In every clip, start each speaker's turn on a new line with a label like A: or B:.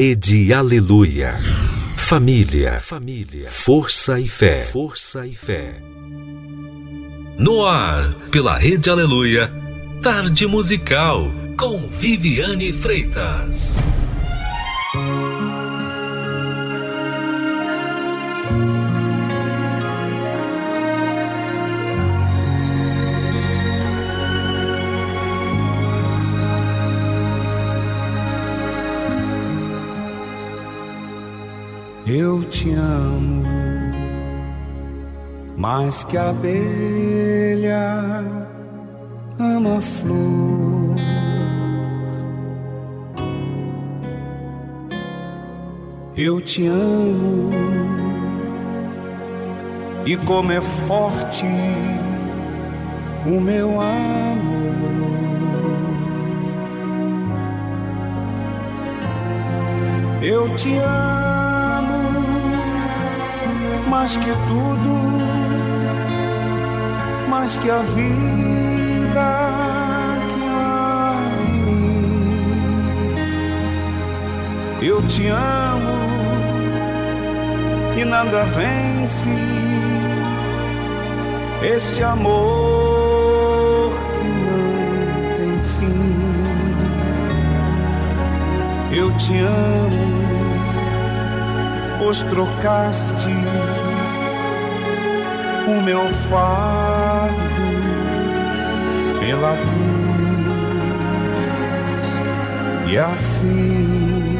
A: Rede Aleluia. Família, família, força e fé, força e fé. No ar, pela Rede Aleluia, Tarde Musical com Viviane Freitas.
B: Te amo mais que a abelha ama a flor. Eu te amo e como é forte o meu amor. Eu te amo mais que tudo, mais que a vida que há em mim. Eu te amo e nada vence este amor que não tem fim. Eu te amo, pois trocaste o meu fardo pela cruz e é assim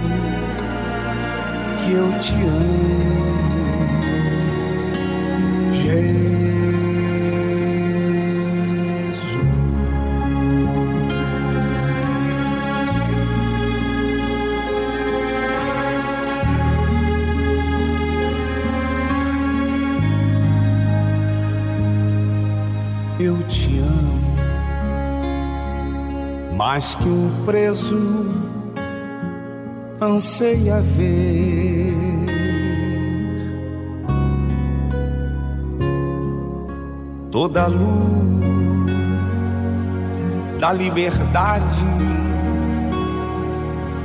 B: que eu te amo, Jesus. Mais que um preso anseia ver. Toda a luz da liberdade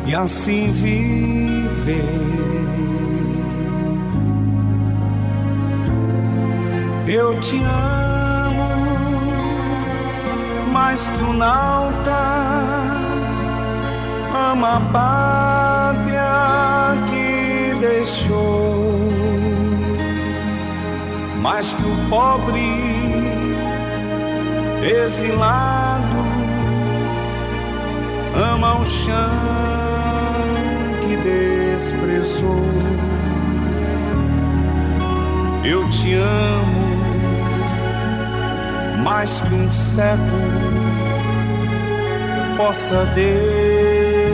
B: e assim viver. Eu te amo mais que um nauta ama a pátria que deixou, mais que o pobre exilado ama o chão que desprezou. Eu te amo mais que um cego possa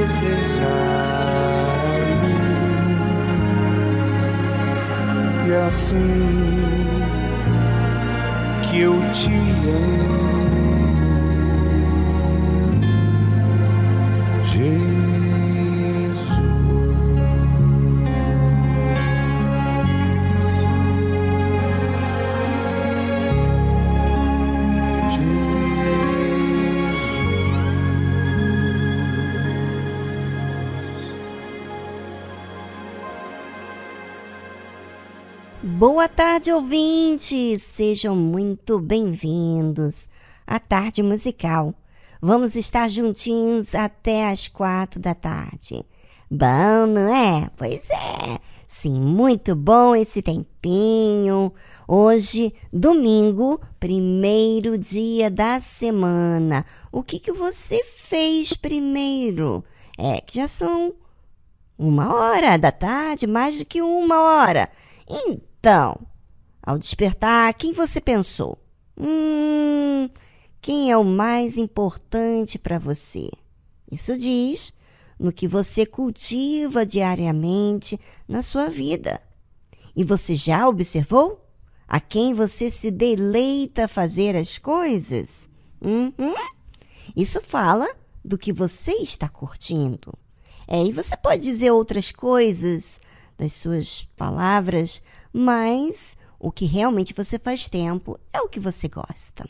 B: desejar a luz. E assim que eu te amo.
C: Tarde, ouvintes! Sejam muito bem-vindos à Tarde Musical. Vamos estar juntinhos até as quatro da tarde. Bom, não é? Pois é. Sim, muito bom esse tempinho. Hoje, domingo, primeiro dia da semana. O que, que você fez primeiro? É que já são uma hora da tarde, mais do que uma hora. Então, ao despertar, quem você pensou? Hum, quem é o mais importante para você? Isso diz no que você cultiva diariamente na sua vida. E você já observou a quem você se deleita fazer as coisas? Uhum. Isso fala do que você está curtindo. É, e você pode dizer outras coisas das suas palavras, mas o que realmente você faz tempo é o que você gosta.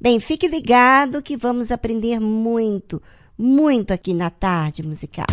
C: Bem, fique ligado que vamos aprender muito, muito aqui na tarde musical.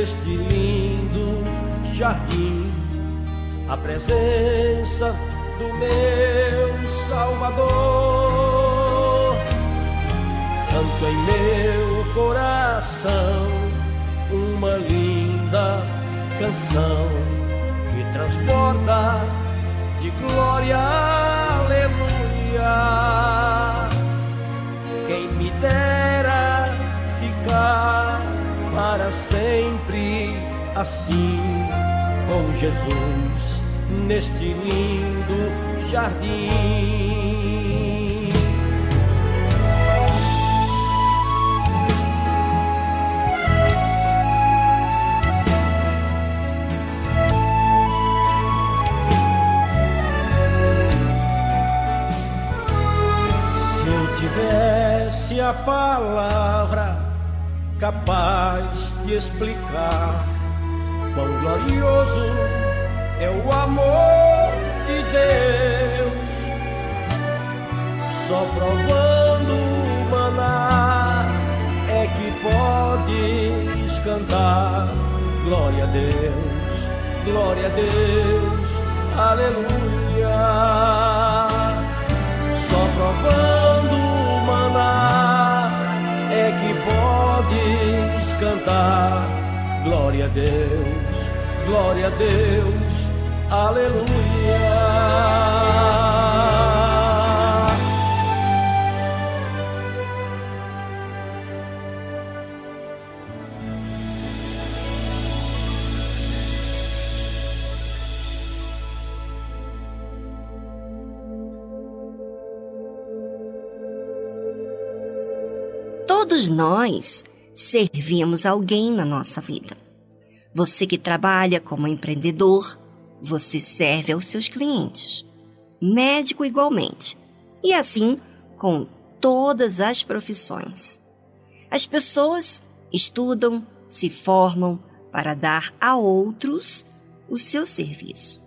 D: Neste lindo jardim, a presença do meu Salvador. Canto em meu coração uma linda canção que transporta de glória, aleluia. Quem me dera ficar para sempre assim com Jesus neste lindo jardim. Se eu tivesse a palavra capaz de explicar quão glorioso é o amor de Deus. Só provando o maná é que podes cantar glória a Deus, glória a Deus, aleluia. Só provando o maná é que podes cantar glória a Deus, glória a Deus, aleluia.
E: Todos nós servimos alguém na nossa vida. Você que trabalha como empreendedor, você serve aos seus clientes. Médico igualmente. E assim com todas as profissões. As pessoas estudam, se formam para dar a outros o seu serviço.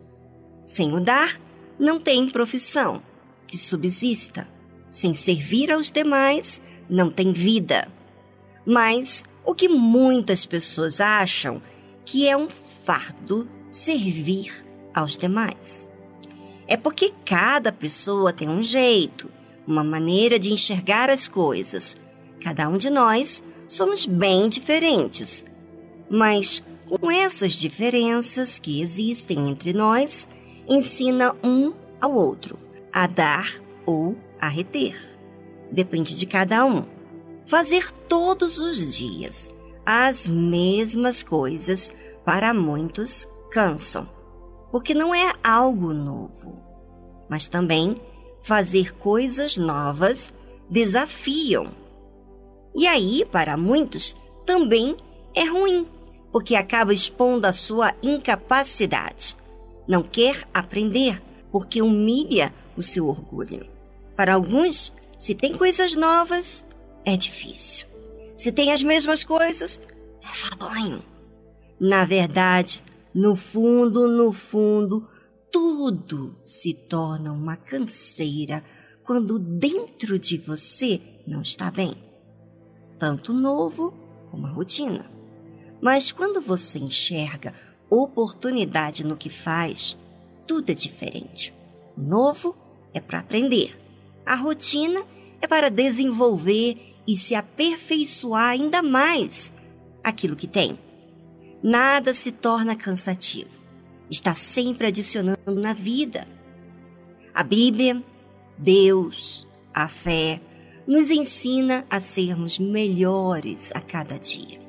E: Sem o dar, não tem profissão que subsista. Sem servir aos demais, não tem vida. Mas o que muitas pessoas acham que é um fardo servir aos demais. É porque cada pessoa tem um jeito, uma maneira de enxergar as coisas. Cada um de nós somos bem diferentes. Mas com essas diferenças que existem entre nós, ensina um ao outro a dar ou a reter. Depende de cada um. Fazer todos os dias as mesmas coisas para muitos cansam, porque não é algo novo. Mas também fazer coisas novas desafiam. E aí, para muitos, também é ruim, porque acaba expondo a sua incapacidade. Não quer aprender, porque humilha o seu orgulho. Para alguns, se tem coisas novas, é difícil. Se tem as mesmas coisas, é fadonho. Na verdade, no fundo, no fundo, tudo se torna uma canseira quando dentro de você não está bem. Tanto novo como a rotina. Mas quando você enxerga oportunidade no que faz, tudo é diferente. O novo é para aprender. A rotina é para desenvolver e se aperfeiçoar ainda mais aquilo que tem. Nada se torna cansativo. Está sempre adicionando na vida. A Bíblia, Deus, a fé, nos ensina a sermos melhores a cada dia,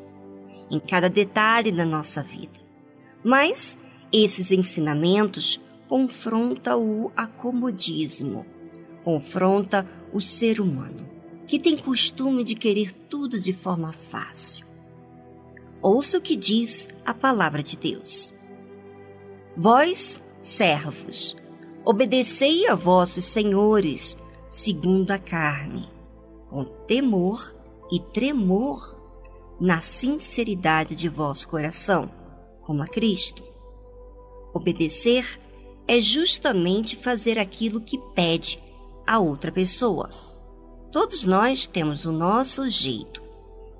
E: em cada detalhe da nossa vida. Mas esses ensinamentos confrontam o acomodismo, confronta o ser humano, que tem costume de querer tudo de forma fácil. Ouça o que diz a palavra de Deus. Vós, servos, obedecei a vossos senhores segundo a carne, com temor e tremor, na sinceridade de vosso coração, como a Cristo. Obedecer é justamente fazer aquilo que pede a outra pessoa. Todos nós temos o nosso jeito,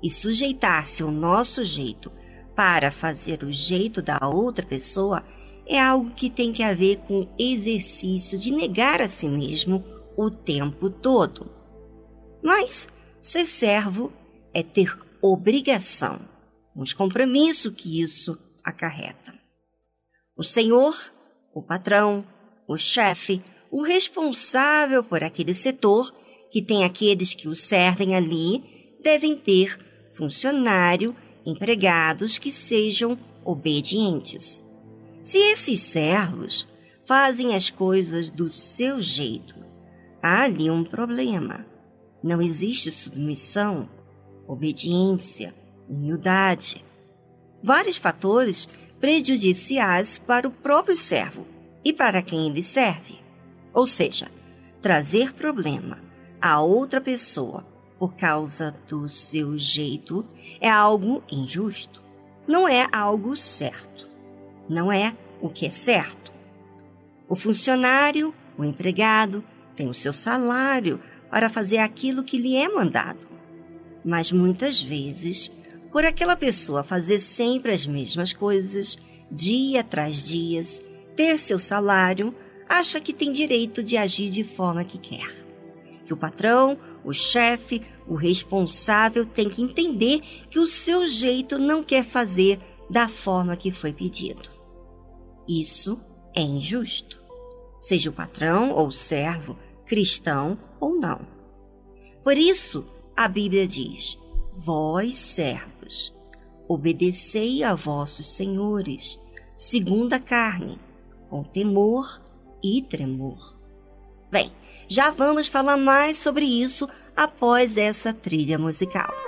E: e sujeitar-se ao nosso jeito para fazer o jeito da outra pessoa é algo que tem que ver com exercício de negar a si mesmo o tempo todo. Mas ser servo é ter obrigação, os compromissos que isso acarreta. O senhor, o patrão, o chefe, o responsável por aquele setor, que tem aqueles que o servem ali, devem ter funcionário, empregados que sejam obedientes. Se esses servos fazem as coisas do seu jeito, há ali um problema. Não existe submissão, obediência, humildade. Vários fatores prejudiciais para o próprio servo e para quem ele serve. Ou seja, trazer problema a outra pessoa por causa do seu jeito é algo injusto. Não é algo certo. Não é o que é certo. O funcionário, o empregado, tem o seu salário para fazer aquilo que lhe é mandado. Mas muitas vezes, por aquela pessoa fazer sempre as mesmas coisas, dia atrás dias, ter seu salário, acha que tem direito de agir de forma que quer. Que o patrão, o chefe, o responsável tem que entender que o seu jeito não quer fazer da forma que foi pedido. Isso é injusto. Seja o patrão ou o servo, cristão ou não. Por isso, a Bíblia diz: Vós, servos, obedecei a vossos senhores, segundo a carne, com temor e tremor. Bem, já vamos falar mais sobre isso após essa trilha musical.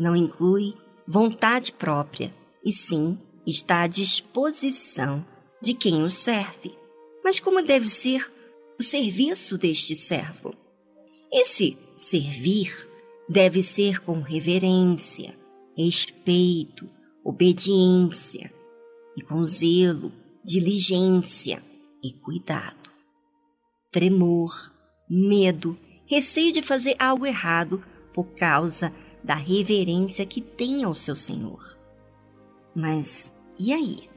E: Não inclui vontade própria, e sim está à disposição de quem o serve. Mas como deve ser o serviço deste servo? Esse servir deve ser com reverência, respeito, obediência e com zelo, diligência e cuidado. Tremor, medo, receio de fazer algo errado por causa da reverência que tem ao seu Senhor. Mas e aí?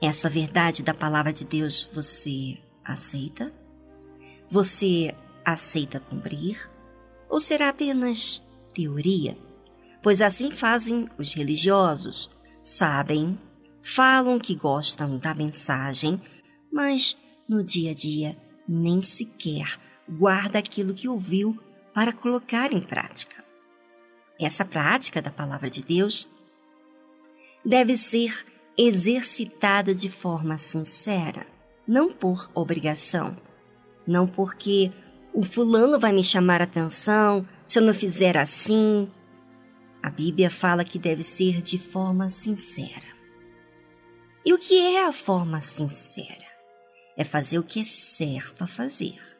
E: Essa verdade da palavra de Deus você aceita? Você aceita cumprir? Ou será apenas teoria? Pois assim fazem os religiosos. Sabem, falam que gostam da mensagem, mas no dia a dia nem sequer guarda aquilo que ouviu para colocar em prática. Essa prática da palavra de Deus deve ser exercitada de forma sincera, não por obrigação, não porque o fulano vai me chamar atenção se eu não fizer assim. A Bíblia fala que deve ser de forma sincera. E o que é a forma sincera? É fazer o que é certo a fazer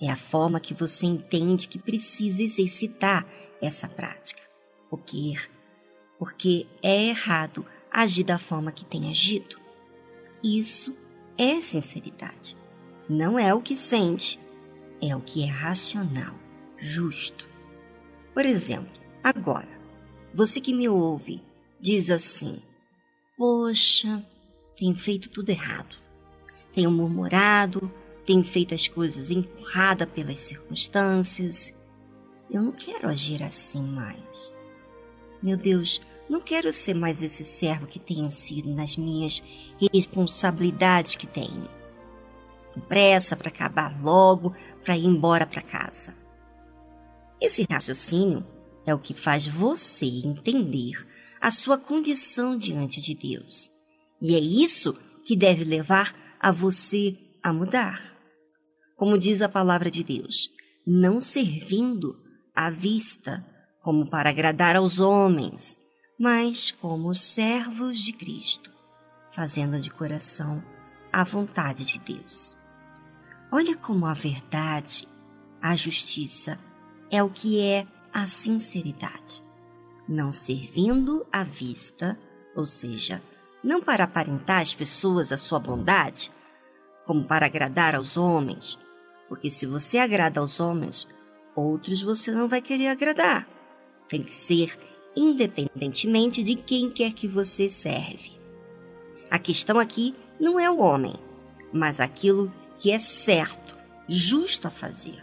E: é a forma que você entende que precisa exercitar essa prática. Porque, porque é errado agir da forma que tem agido. Isso é sinceridade. Não é o que sente, é o que é racional, justo. Por exemplo, agora, você que me ouve diz assim: Poxa, tenho feito tudo errado. Tenho murmurado, tem feito as coisas empurrada pelas circunstâncias. Eu não quero agir assim mais. Meu Deus, não quero ser mais esse servo que tenho sido nas minhas responsabilidades que tenho. Com pressa para acabar logo, para ir embora para casa. Esse raciocínio é o que faz você entender a sua condição diante de Deus. E é isso que deve levar a você a mudar como diz a palavra de Deus, não servindo à vista como para agradar aos homens, mas como servos de Cristo, fazendo de coração a vontade de Deus. Olha como a verdade, a justiça, é o que é a sinceridade. Não servindo à vista, ou seja, não para aparentar às pessoas a sua bondade, como para agradar aos homens, porque se você agrada aos homens, outros você não vai querer agradar. Tem que ser independentemente de quem quer que você serve. A questão aqui não é o homem, mas aquilo que é certo, justo a fazer.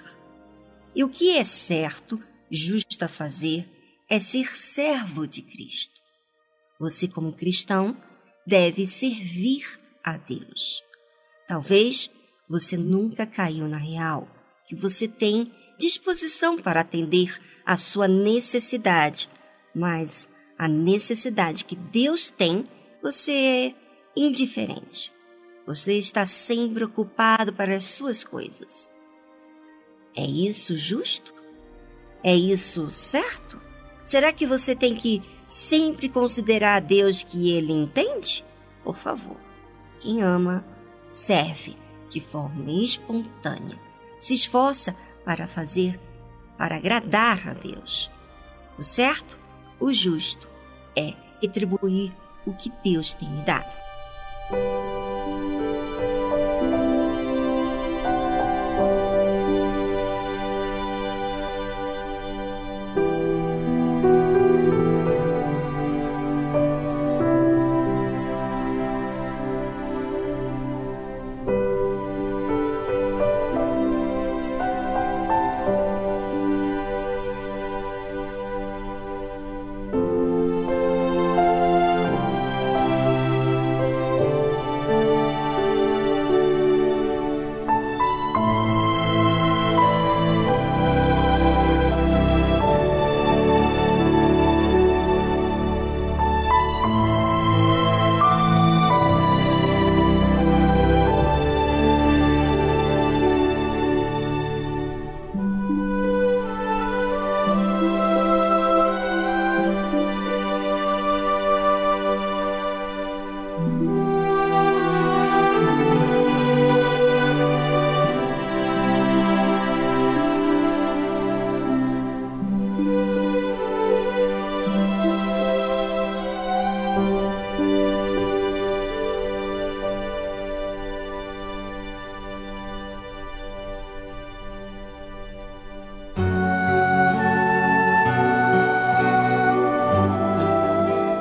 E: E o que é certo, justo a fazer é ser servo de Cristo. Você, como cristão, deve servir a Deus. Talvez você nunca caiu na real, que você tem disposição para atender à sua necessidade, mas a necessidade que Deus tem, você é indiferente. Você está sempre ocupado para as suas coisas. É isso justo? É isso certo? Será que você tem que sempre considerar a Deus que ele entende? Por favor, quem ama, serve de forma espontânea, se esforça para fazer, para agradar a Deus. O certo, o justo, é retribuir o que Deus tem lhe dado.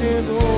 F: Vencedor.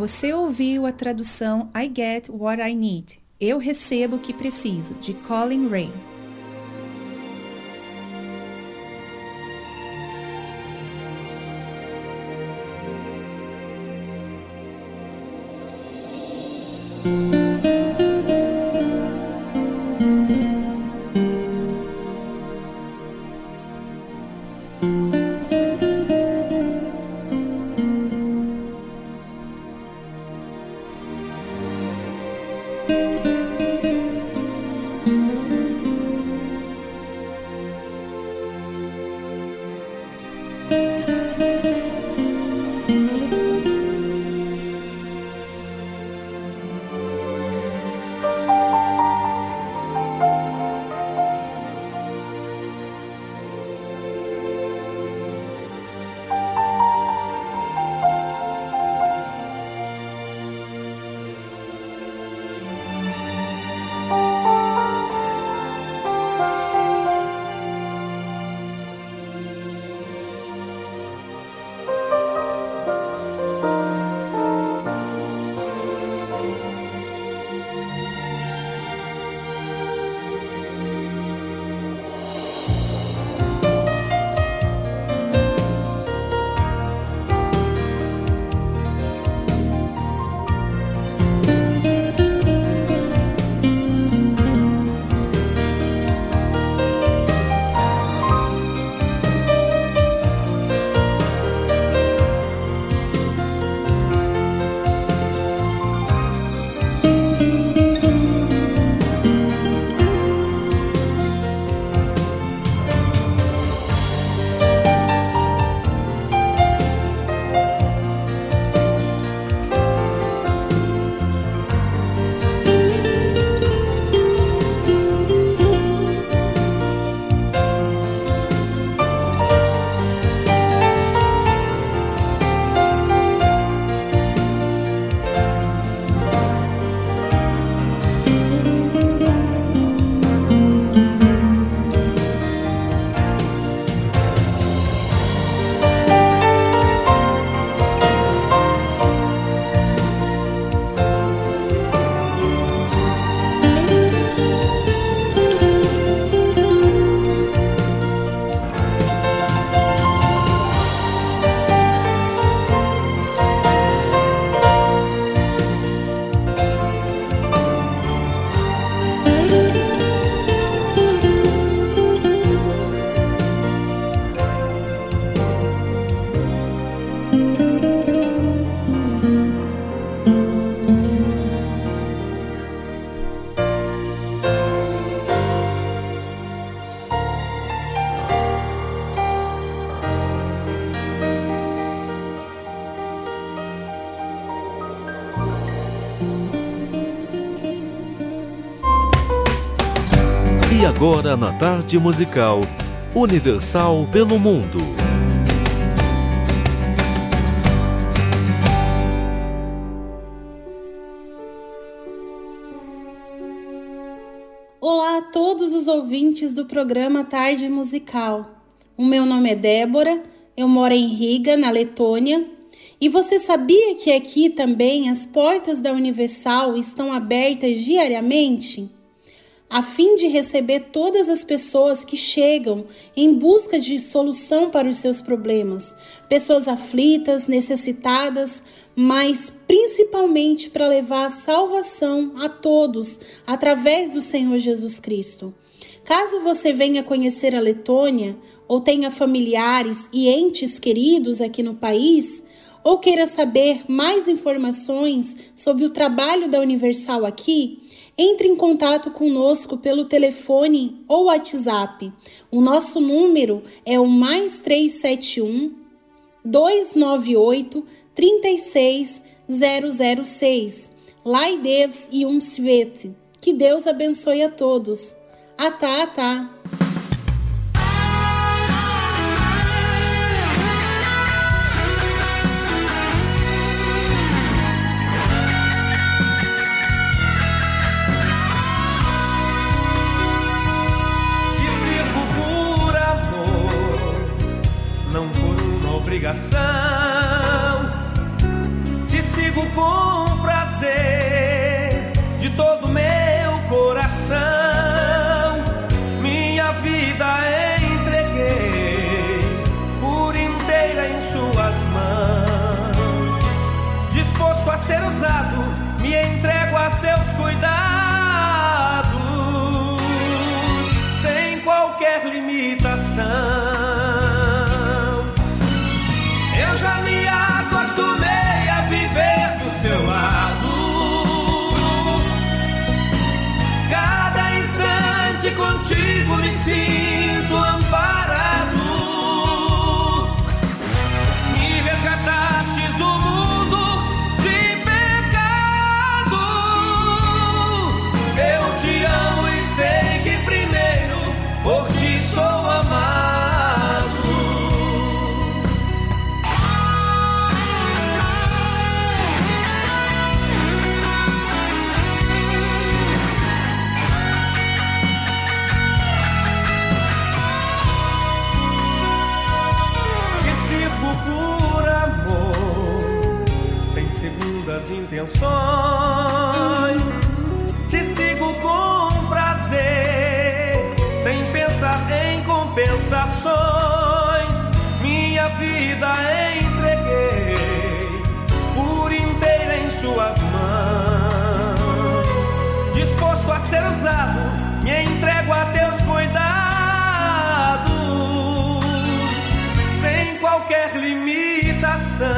G: Você ouviu a tradução I Get What I Need, Eu Recebo o que Preciso, de Colin Ray.
A: agora na tarde musical Universal pelo Mundo.
H: Olá a todos os ouvintes do programa Tarde Musical. O meu nome é Débora, eu moro em Riga, na Letônia. E você sabia que aqui também as portas da Universal estão abertas diariamente? A fim de receber todas as pessoas que chegam em busca de solução para os seus problemas, pessoas aflitas, necessitadas, mas principalmente para levar a salvação a todos através do Senhor Jesus Cristo. Caso você venha conhecer a Letônia ou tenha familiares e entes queridos aqui no país, ou queira saber mais informações sobre o trabalho da Universal aqui, entre em contato conosco pelo telefone ou WhatsApp. O nosso número é o mais 371 298 36006. Lai Deus e um Svete. Que Deus abençoe a todos. Atá, atá.
I: não por uma obrigação. Te sigo com prazer de todo meu coração. Minha vida entreguei por inteira em suas mãos. Disposto a ser usado, me entrego a seus cuidados. compensações, minha vida entreguei por inteira em suas mãos. Disposto a ser usado, me entrego a teus cuidados, sem qualquer limitação.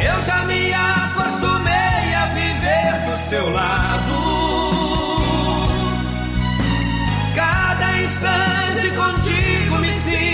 I: Eu já me acostumei a viver do seu lado.
J: see.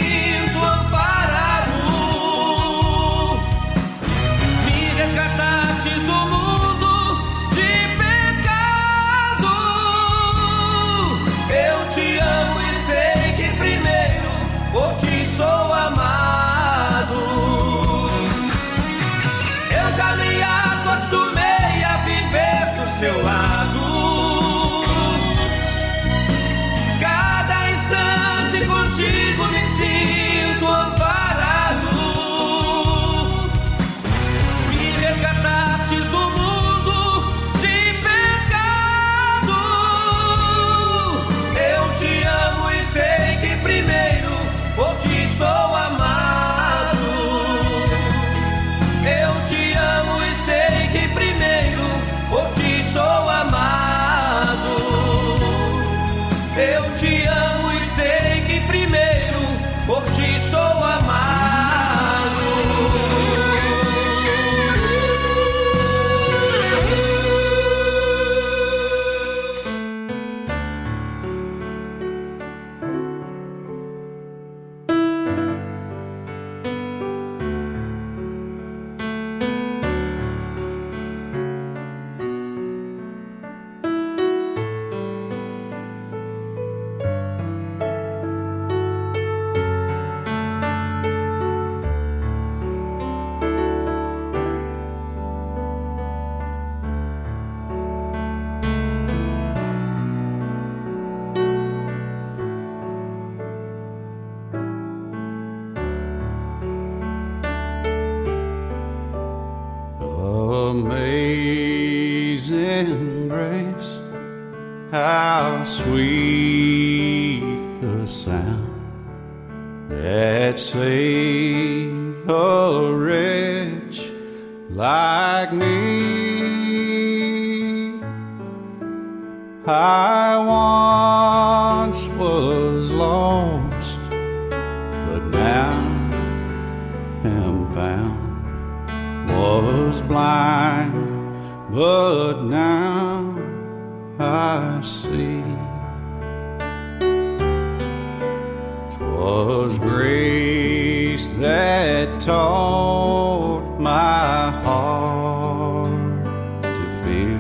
J: Was grace that taught my heart to fear,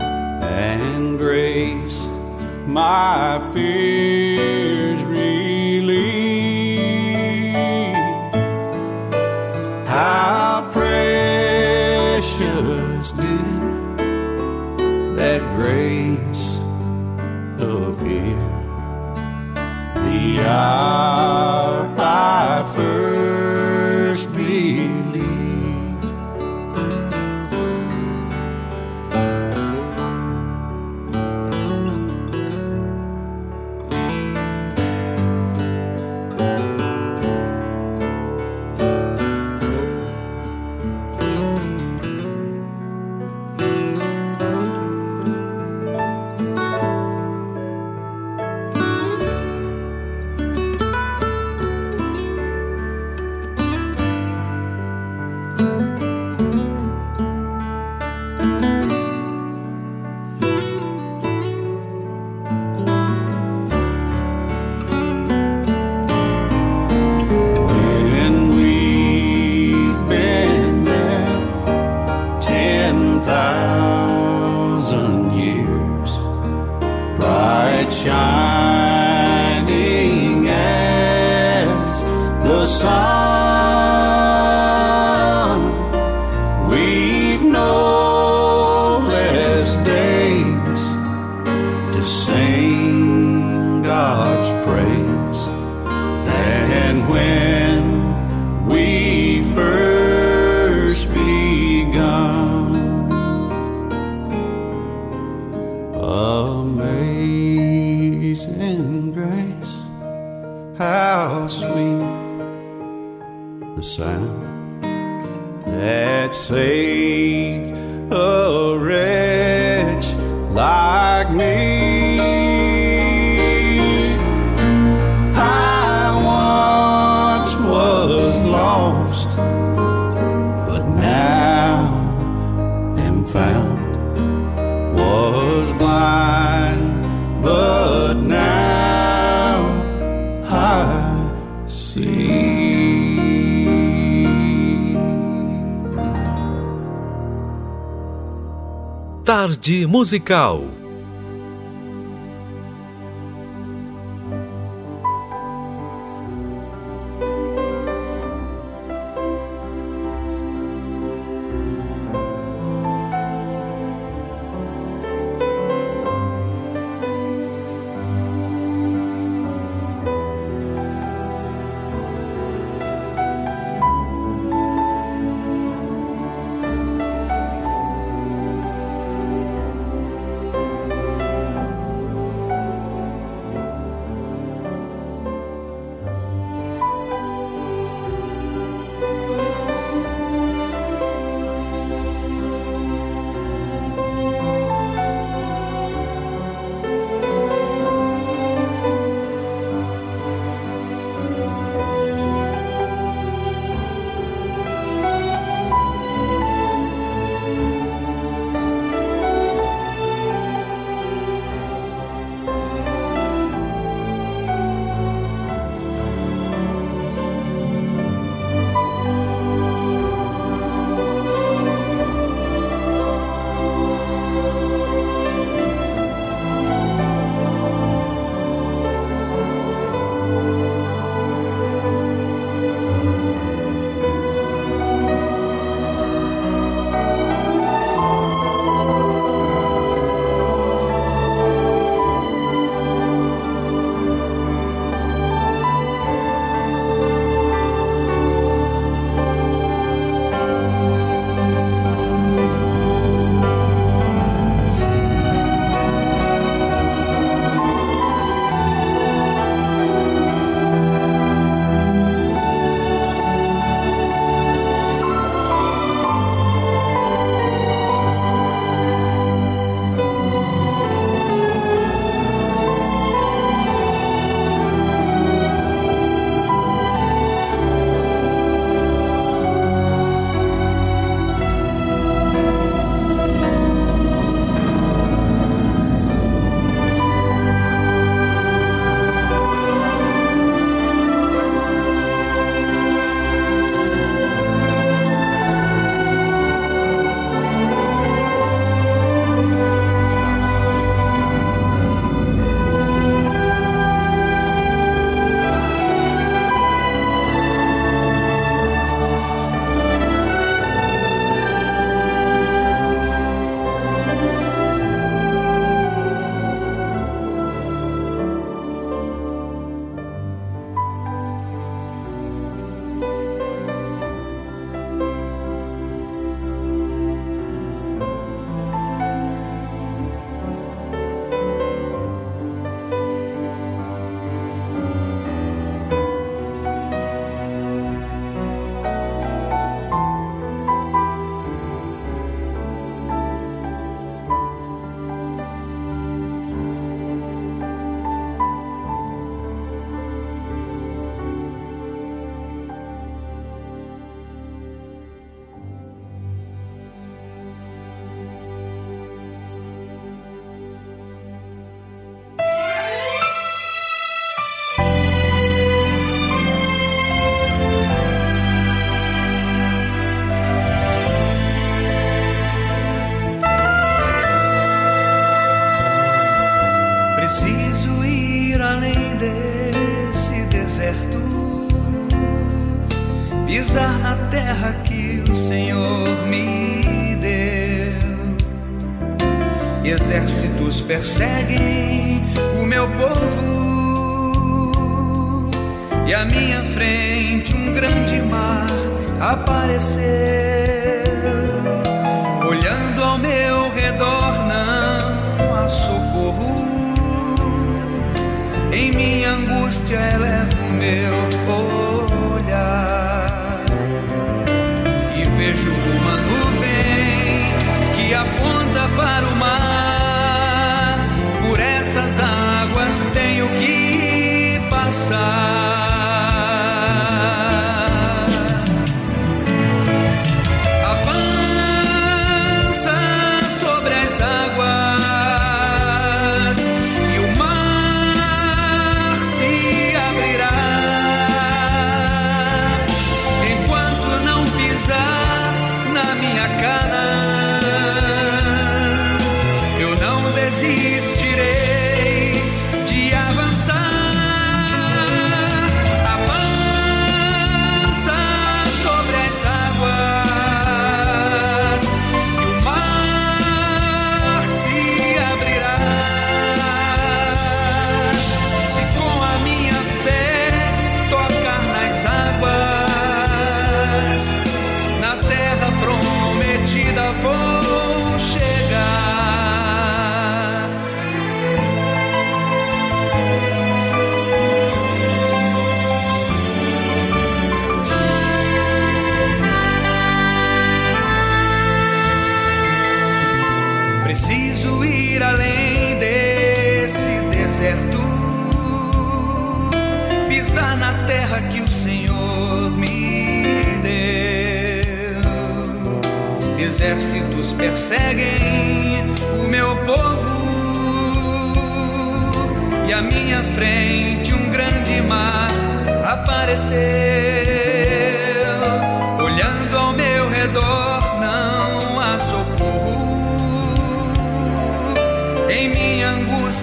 J: and grace my fear. Musical.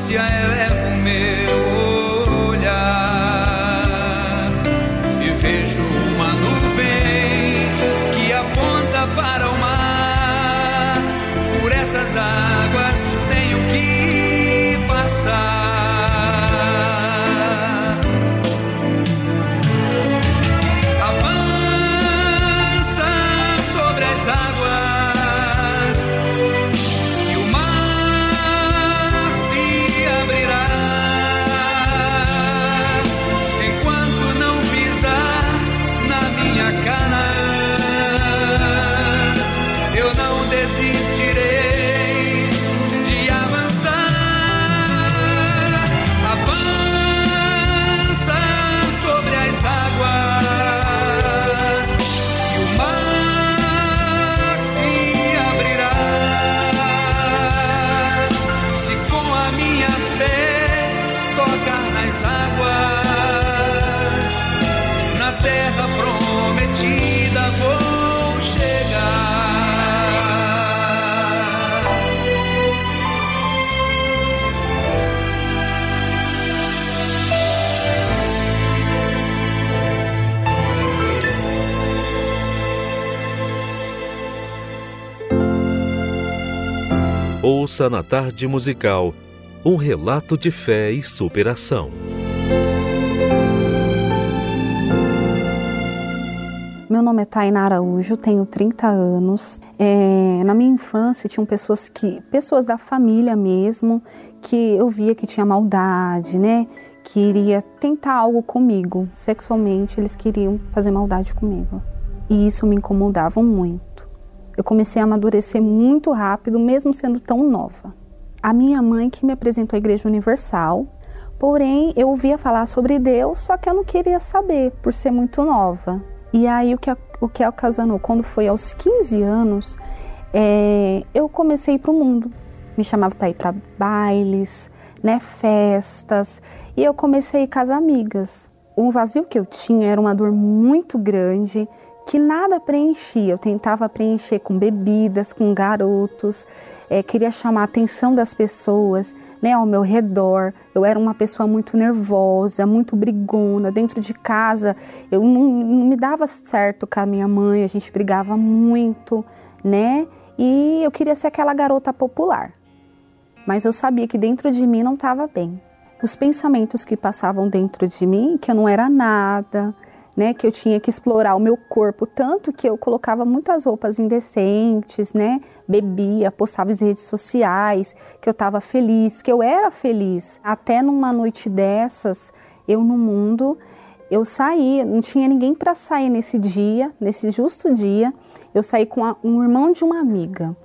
I: Yeah.
A: Ouça na tarde musical um relato de fé e superação.
K: Meu nome é Tainá Araújo, tenho 30 anos. É, na minha infância tinham pessoas que, pessoas da família mesmo, que eu via que tinha maldade, né? Que iria tentar algo comigo. Sexualmente eles queriam fazer maldade comigo. E isso me incomodava muito. Eu comecei a amadurecer muito rápido, mesmo sendo tão nova. A minha mãe que me apresentou à Igreja Universal, porém eu ouvia falar sobre Deus, só que eu não queria saber, por ser muito nova. E aí o que, o que ocasionou? Quando foi aos 15 anos, é, eu comecei para o mundo. Me chamava para ir para bailes, né, festas, e eu comecei a ir com as amigas. O vazio que eu tinha era uma dor muito grande, que nada preenchia. Eu tentava preencher com bebidas, com garotos. é, queria chamar a atenção das pessoas né, ao meu redor. Eu era uma pessoa muito nervosa, muito brigona. Dentro de casa, eu não, não me dava certo com a minha mãe, a gente brigava muito, né? E eu queria ser aquela garota popular. Mas eu sabia que dentro de mim não estava bem. Os pensamentos que passavam dentro de mim, que eu não era nada, né, que eu tinha que explorar o meu corpo, tanto que eu colocava muitas roupas indecentes, né, bebia, postava em redes sociais, que eu estava feliz, que eu era feliz. Até numa noite dessas, eu no mundo, eu saí, não tinha ninguém para sair nesse dia, nesse justo dia, eu saí com um irmão de uma amiga.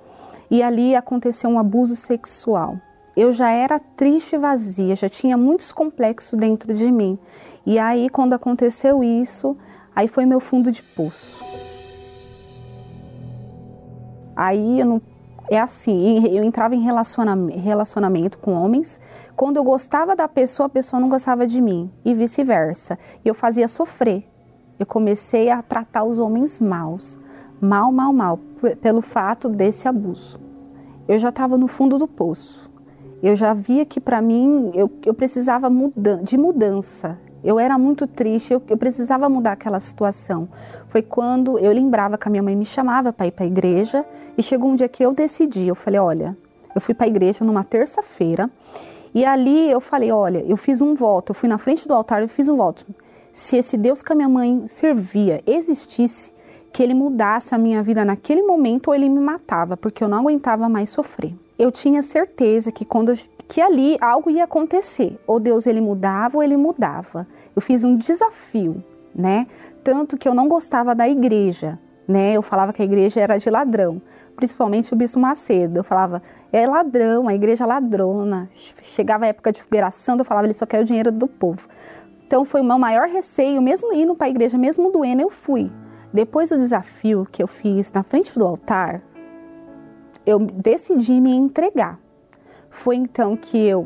K: E ali aconteceu um abuso sexual. Eu já era triste e vazia, já tinha muitos complexos dentro de mim. E aí, quando aconteceu isso, aí foi meu fundo de poço. Aí eu não, é assim, eu entrava em relacionamento, relacionamento com homens. Quando eu gostava da pessoa, a pessoa não gostava de mim e vice-versa. E eu fazia sofrer. Eu comecei a tratar os homens maus, mal, mal, mal, pelo fato desse abuso. Eu já estava no fundo do poço. Eu já via que para mim eu, eu precisava muda de mudança. Eu era muito triste, eu, eu precisava mudar aquela situação. Foi quando eu lembrava que a minha mãe me chamava para ir para a igreja e chegou um dia que eu decidi. Eu falei: olha, eu fui para a igreja numa terça-feira e ali eu falei: olha, eu fiz um voto, eu fui na frente do altar e fiz um voto. Se esse Deus que a minha mãe servia existisse, que ele mudasse a minha vida naquele momento ou ele me matava, porque eu não aguentava mais sofrer. Eu tinha certeza que quando que ali algo ia acontecer. Ou Deus ele mudava ou ele mudava. Eu fiz um desafio, né? Tanto que eu não gostava da igreja, né? Eu falava que a igreja era de ladrão, principalmente o bispo Macedo. Eu falava, é ladrão, a igreja é ladrona. Chegava a época de fogueiração, eu falava, ele só quer o dinheiro do povo. Então foi o meu maior receio, mesmo indo para a igreja, mesmo doendo, eu fui. Depois do desafio que eu fiz na frente do altar, eu decidi me entregar. Foi então que eu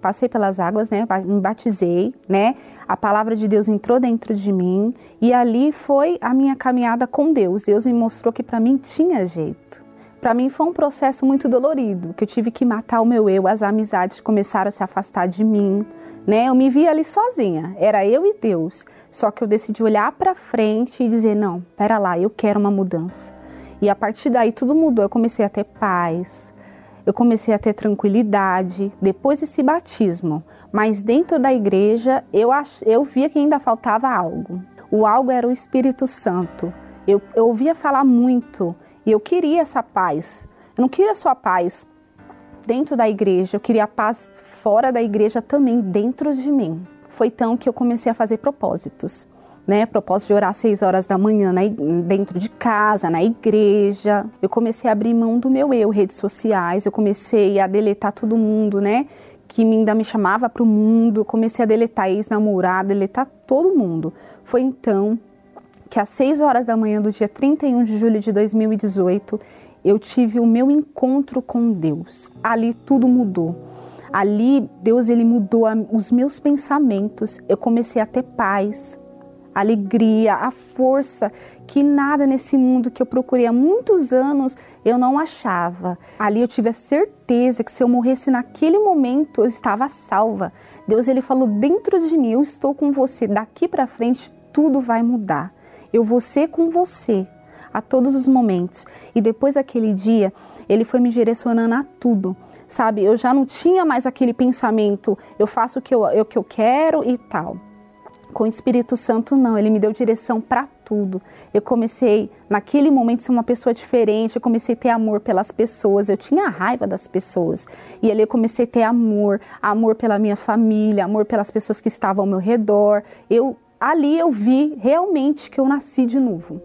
K: passei pelas águas, né? Me batizei, né? A palavra de Deus entrou dentro de mim e ali foi a minha caminhada com Deus. Deus me mostrou que para mim tinha jeito. Para mim foi um processo muito dolorido, que eu tive que matar o meu eu, as amizades começaram a se afastar de mim, né? Eu me via ali sozinha, era eu e Deus. Só que eu decidi olhar para frente e dizer: "Não, pera lá, eu quero uma mudança". E a partir daí tudo mudou. Eu comecei a ter paz, eu comecei a ter tranquilidade depois desse batismo. Mas dentro da igreja eu, ach, eu via que ainda faltava algo. O algo era o Espírito Santo. Eu, eu ouvia falar muito e eu queria essa paz. Eu não queria só a paz dentro da igreja, eu queria a paz fora da igreja também, dentro de mim. Foi então que eu comecei a fazer propósitos né? Propósito de orar às seis horas da manhã na, dentro de casa, na igreja. Eu comecei a abrir mão do meu eu, redes sociais. Eu comecei a deletar todo mundo, né? Que ainda me chamava para o mundo. Comecei a deletar ex-namorada, deletar todo mundo. Foi então que às seis horas da manhã do dia 31 de julho de 2018 eu tive o meu encontro com Deus. Ali tudo mudou. Ali Deus ele mudou os meus pensamentos. Eu comecei a ter paz, a alegria, a força que nada nesse mundo que eu procurei há muitos anos eu não achava. Ali eu tive a certeza que se eu morresse naquele momento eu estava salva. Deus ele falou dentro de mim, eu estou com você, daqui para frente tudo vai mudar. Eu vou ser com você a todos os momentos. E depois daquele dia, ele foi me direcionando a tudo. Sabe, eu já não tinha mais aquele pensamento, eu faço o que eu, o que eu quero e tal. Com o Espírito Santo, não, ele me deu direção para tudo. Eu comecei, naquele momento, ser uma pessoa diferente, eu comecei a ter amor pelas pessoas, eu tinha raiva das pessoas. E ali eu comecei a ter amor, amor pela minha família, amor pelas pessoas que estavam ao meu redor. Eu ali eu vi realmente que eu nasci de novo.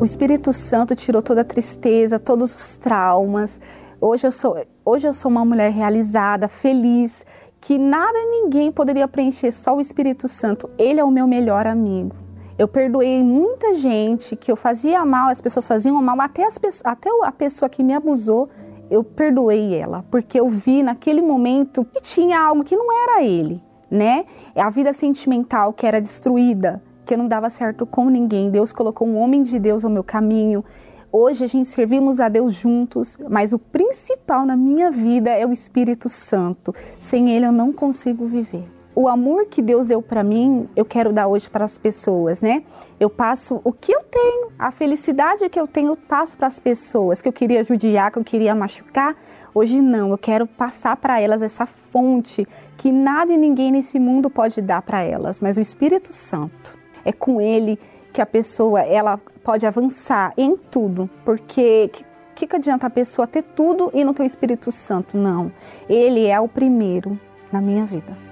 K: O Espírito Santo tirou toda a tristeza, todos os traumas. Hoje eu sou, hoje eu sou uma mulher realizada, feliz que nada ninguém poderia preencher, só o Espírito Santo. Ele é o meu melhor amigo. Eu perdoei muita gente que eu fazia mal, as pessoas faziam mal, até, as, até a pessoa que me abusou, eu perdoei ela, porque eu vi naquele momento que tinha algo que não era ele, né? A vida sentimental que era destruída, que eu não dava certo com ninguém. Deus colocou um homem de Deus ao meu caminho.
L: Hoje a gente servimos a Deus juntos, mas o principal na minha vida é o Espírito Santo. Sem ele eu não consigo viver o amor que Deus deu para mim, eu quero dar hoje para as pessoas, né? Eu passo o que eu tenho, a felicidade que eu tenho, eu passo para as pessoas que eu queria judiar, que eu queria machucar. Hoje não, eu quero passar para elas essa fonte que nada e ninguém nesse mundo pode dar para elas, mas o Espírito Santo. É com ele que a pessoa ela pode avançar em tudo, porque que, que adianta a pessoa ter tudo e não ter o Espírito Santo? Não. Ele é o primeiro na minha vida.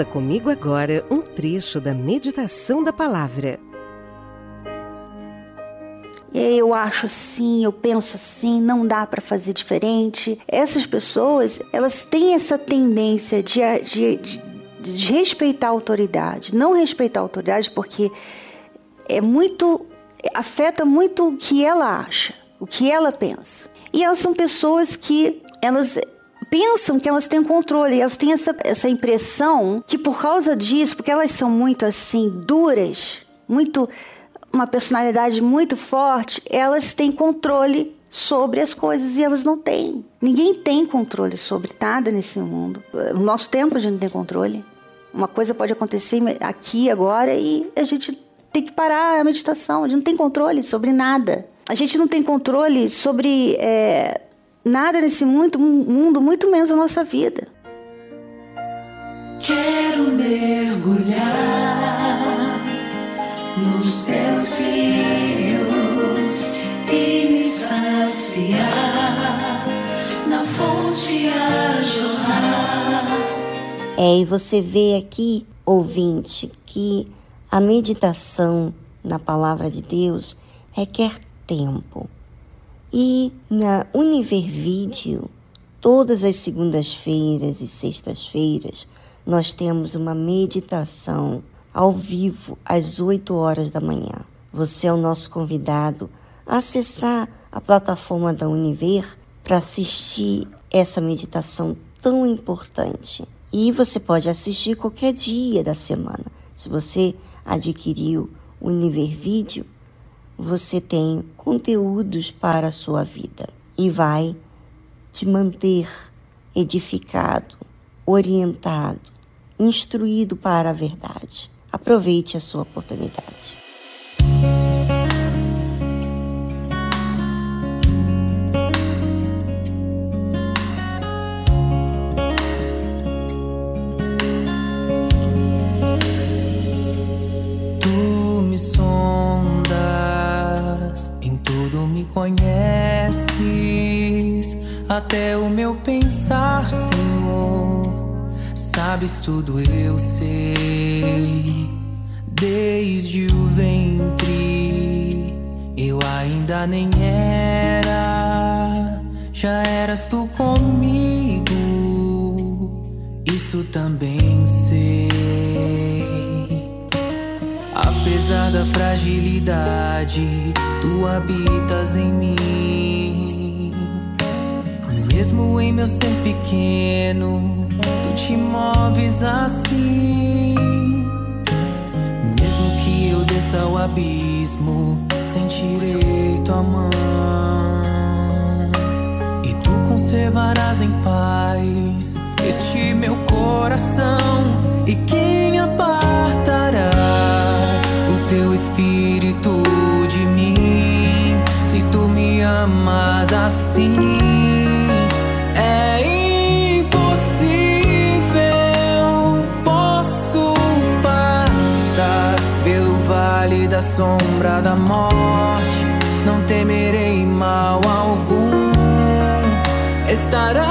M: Ouça comigo agora um trecho da meditação da palavra.
N: Eu acho assim, eu penso assim, não dá para fazer diferente. Essas pessoas, elas têm essa tendência de, de, de, de respeitar a autoridade, não respeitar a autoridade porque é muito afeta muito o que ela acha, o que ela pensa. E elas são pessoas que elas pensam que elas têm controle, elas têm essa, essa impressão que por causa disso, porque elas são muito assim duras, muito uma personalidade muito forte, elas têm controle sobre as coisas e elas não têm. Ninguém tem controle sobre nada nesse mundo. No nosso tempo a gente não tem controle. Uma coisa pode acontecer aqui agora e a gente tem que parar a meditação. A gente não tem controle sobre nada. A gente não tem controle sobre é, nada nesse muito, mundo, muito menos a nossa vida.
O: Quero mergulhar nos teus rios e me saciar na fonte a jorrar.
E: É, e você vê aqui, ouvinte, que a meditação na palavra de Deus requer tempo. E na Univer Video, todas as segundas-feiras e sextas-feiras, nós temos uma meditação ao vivo às 8 horas da manhã. Você é o nosso convidado a acessar a plataforma da Univer para assistir essa meditação tão importante. E você pode assistir qualquer dia da semana. Se você adquiriu o Univer Vídeo, você tem conteúdos para a sua vida e vai te manter edificado, orientado, instruído para a verdade. Aproveite a sua oportunidade.
F: Tudo, eu sei. Desde o ventre, eu ainda nem era, já eras tu comigo. Isso também sei. Apesar da fragilidade, tu habitas em mim. Mesmo em meu ser pequeno, te moves assim. Mesmo que eu desça ao abismo, sentirei tua mão. E tu conservarás em paz este meu coração. E quem apartará o teu espírito de mim? Se tu me amas assim, da morte, não temerei mal algum. Estarás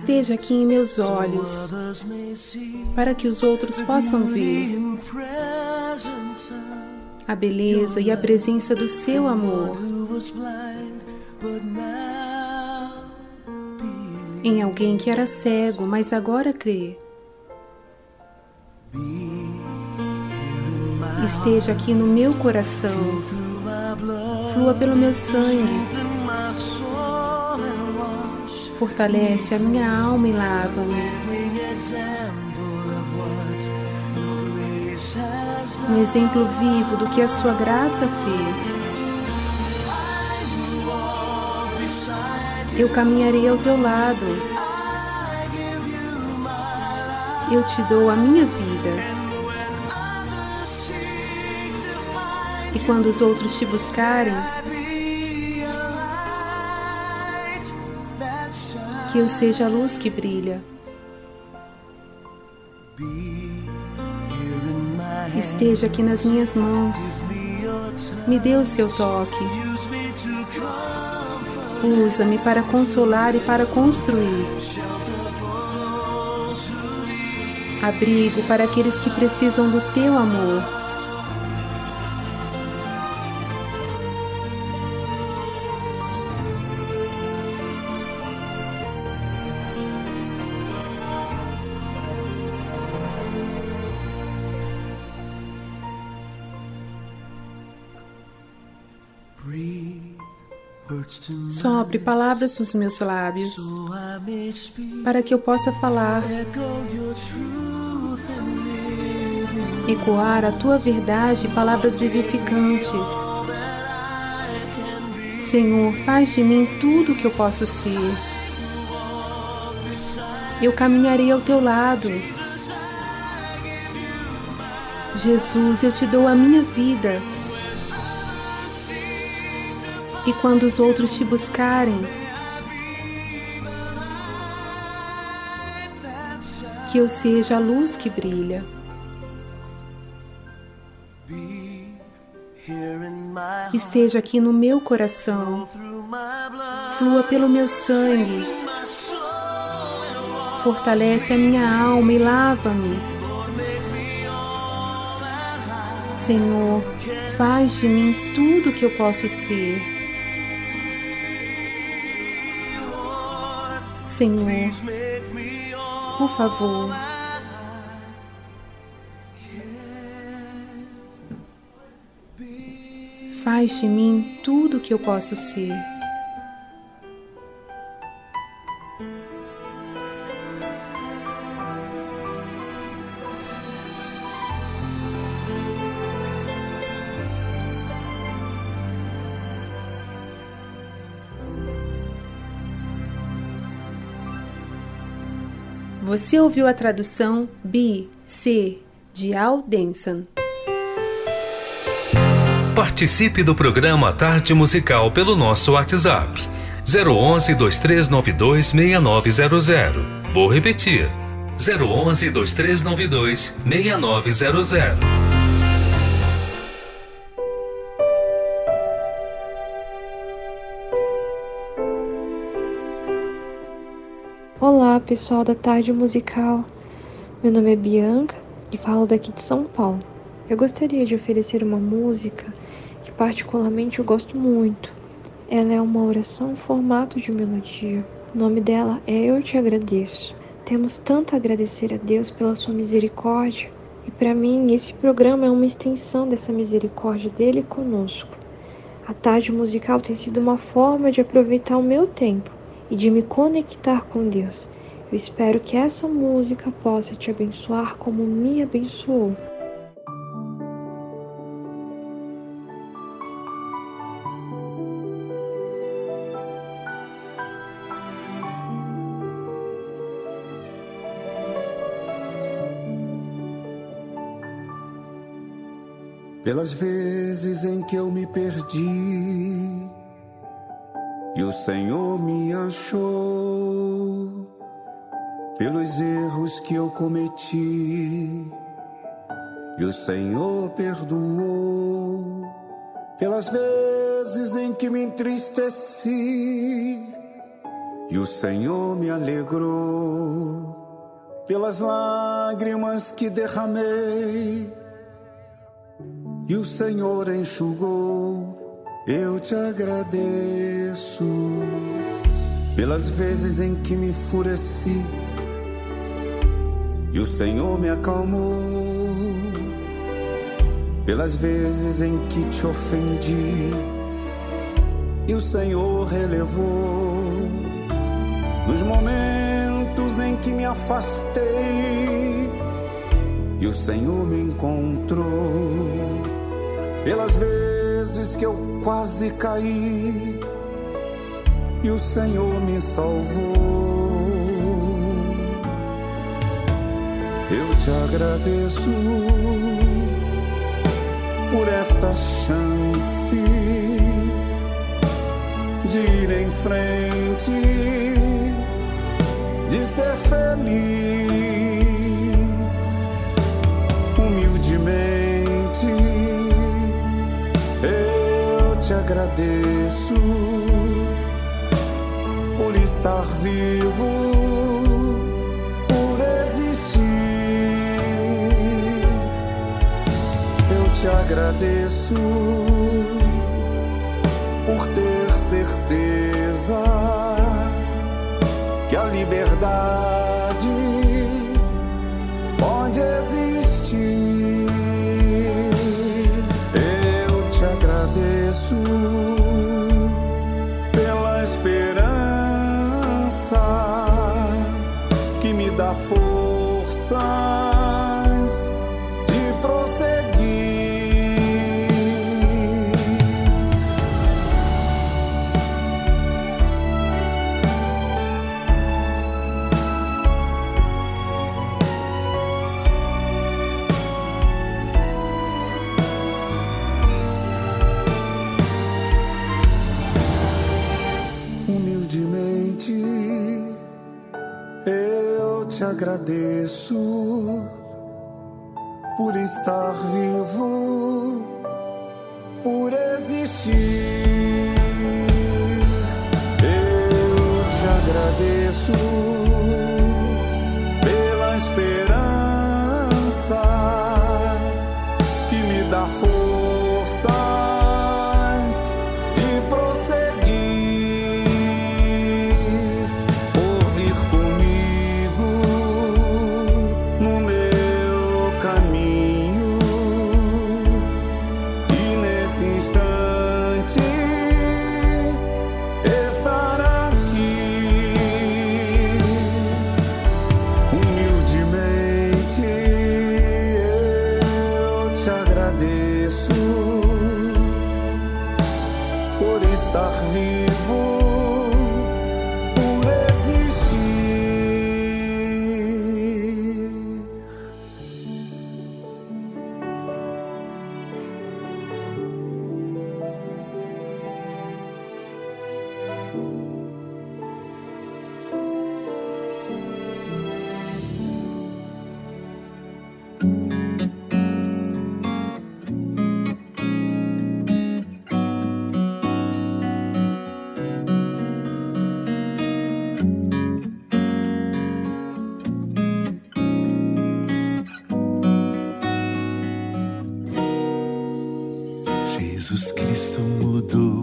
G: Esteja aqui em meus olhos, para que os outros possam ver a beleza e a presença do seu amor em alguém que era cego, mas agora crê. Esteja aqui no meu coração, flua pelo meu sangue, fortalece a minha alma e lava-me.
H: um exemplo vivo do que a sua graça fez. Eu caminharei ao teu lado. Eu te dou a minha vida. E quando os outros te buscarem, que eu seja a luz que brilha. Esteja aqui nas minhas mãos. Me dê o seu toque. Usa-me para consolar e para construir. Abrigo para aqueles que precisam do teu amor. Sopre palavras nos meus lábios, para que eu possa falar, ecoar a tua verdade e palavras vivificantes. Senhor, faz de mim tudo o que eu posso ser. Eu caminharei ao teu lado. Jesus, eu te dou a minha vida e quando os outros te buscarem, que eu seja a luz que brilha. Esteja aqui no meu coração, flua pelo meu sangue, fortalece a minha alma e lava-me. Senhor, faz de mim tudo o que eu posso ser. Senhor, por favor. Faz de mim tudo o que eu posso ser. Você ouviu a tradução B, C, de Al Denson.
P: Participe do programa Tarde Musical pelo nosso WhatsApp 011 2392 6900. Vou repetir. 011 2392 6900.
Q: Pessoal da Tarde Musical. Meu nome é Bianca e falo daqui de São Paulo. Eu gostaria de oferecer uma música que particularmente eu gosto muito. Ela é uma oração formato de melodia. O nome dela é Eu Te Agradeço. Temos tanto a agradecer a Deus pela sua misericórdia e para mim esse programa é uma extensão dessa misericórdia dele conosco. A tarde musical tem sido uma forma de aproveitar o meu tempo e de me conectar com Deus. Eu espero que essa música possa te abençoar como me abençoou.
B: Pelas vezes em que eu me perdi e o Senhor me achou pelos erros que eu cometi. E o Senhor perdoou pelas vezes em que me entristeci. E o Senhor me alegrou pelas lágrimas que derramei. E o Senhor enxugou, eu te agradeço pelas vezes em que me enfureci e o Senhor me acalmou. Pelas vezes em que te ofendi, e o Senhor relevou. Nos momentos em que me afastei, e o Senhor me encontrou. Pelas vezes que eu quase caí, e o Senhor me salvou. te agradeço por esta chance de ir em frente, de ser feliz, humildemente. Eu te agradeço por estar vivo te agradeço por ter certeza que a liberdade agradeço por estar vivo.
R: Jesus Cristo mudou.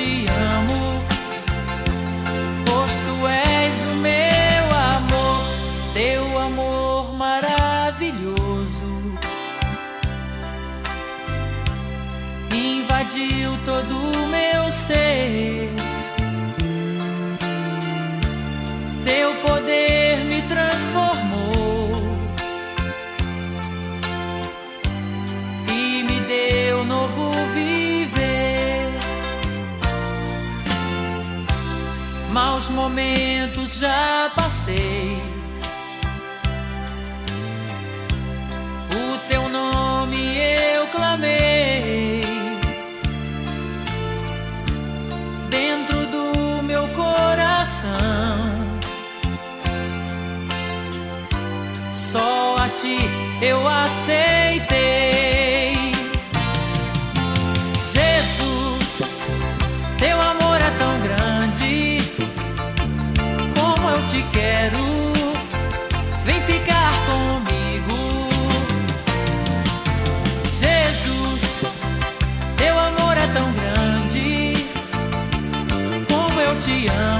S: te amo, pois tu és o meu amor, teu amor maravilhoso. Invadiu todo o momentos já passei. O teu nome eu clamei. Dentro do meu coração, só a ti eu aceitei. quero. Vem ficar comigo. Jesus, teu amor é tão grande. Como eu te amo.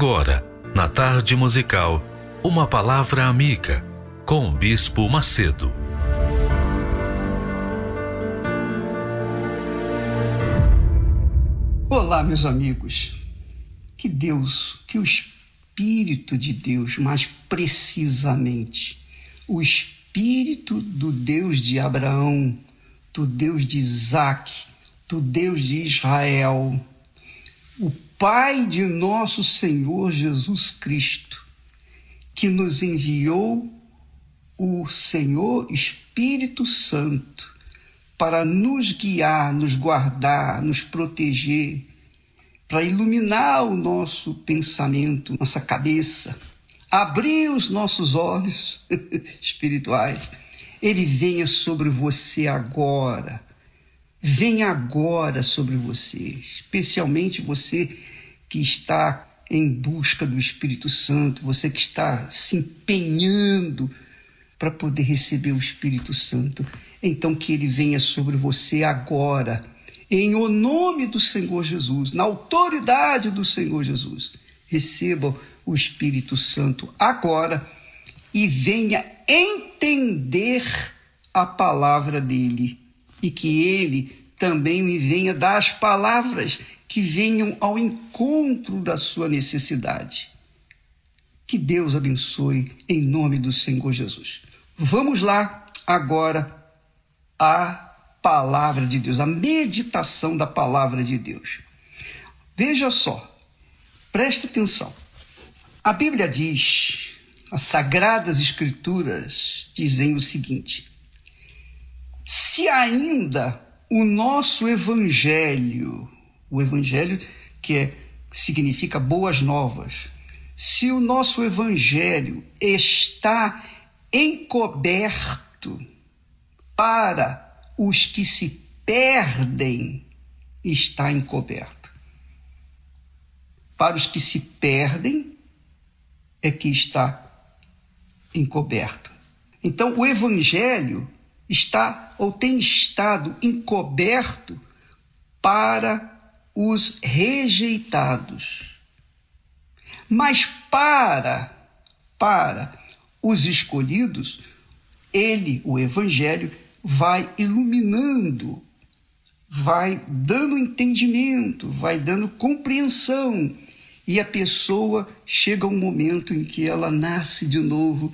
J: Agora, na tarde musical, uma palavra amiga com o Bispo Macedo.
T: Olá, meus amigos. Que Deus, que o Espírito de Deus, mais precisamente, o Espírito do Deus de Abraão, do Deus de Isaac, do Deus de Israel, o Pai de nosso Senhor Jesus Cristo, que nos enviou o Senhor Espírito Santo para nos guiar, nos guardar, nos proteger, para iluminar o nosso pensamento, nossa cabeça, abrir os nossos olhos espirituais. Ele venha sobre você agora. Venha agora sobre você, especialmente você que está em busca do Espírito Santo, você que está se empenhando para poder receber o Espírito Santo. Então que ele venha sobre você agora em o nome do Senhor Jesus, na autoridade do Senhor Jesus. Receba o Espírito Santo agora e venha entender a palavra dele e que ele também me venha dar as palavras que venham ao encontro da sua necessidade. Que Deus abençoe em nome do Senhor Jesus. Vamos lá agora a palavra de Deus, a meditação da palavra de Deus. Veja só, presta atenção. A Bíblia diz, as Sagradas Escrituras dizem o seguinte: se ainda o nosso Evangelho, o Evangelho que é, significa boas novas, se o nosso Evangelho está encoberto para os que se perdem está encoberto. Para os que se perdem é que está encoberto. Então, o Evangelho está ou tem estado encoberto para os rejeitados. Mas para para os escolhidos, ele, o evangelho, vai iluminando, vai dando entendimento, vai dando compreensão. E a pessoa chega a um momento em que ela nasce de novo,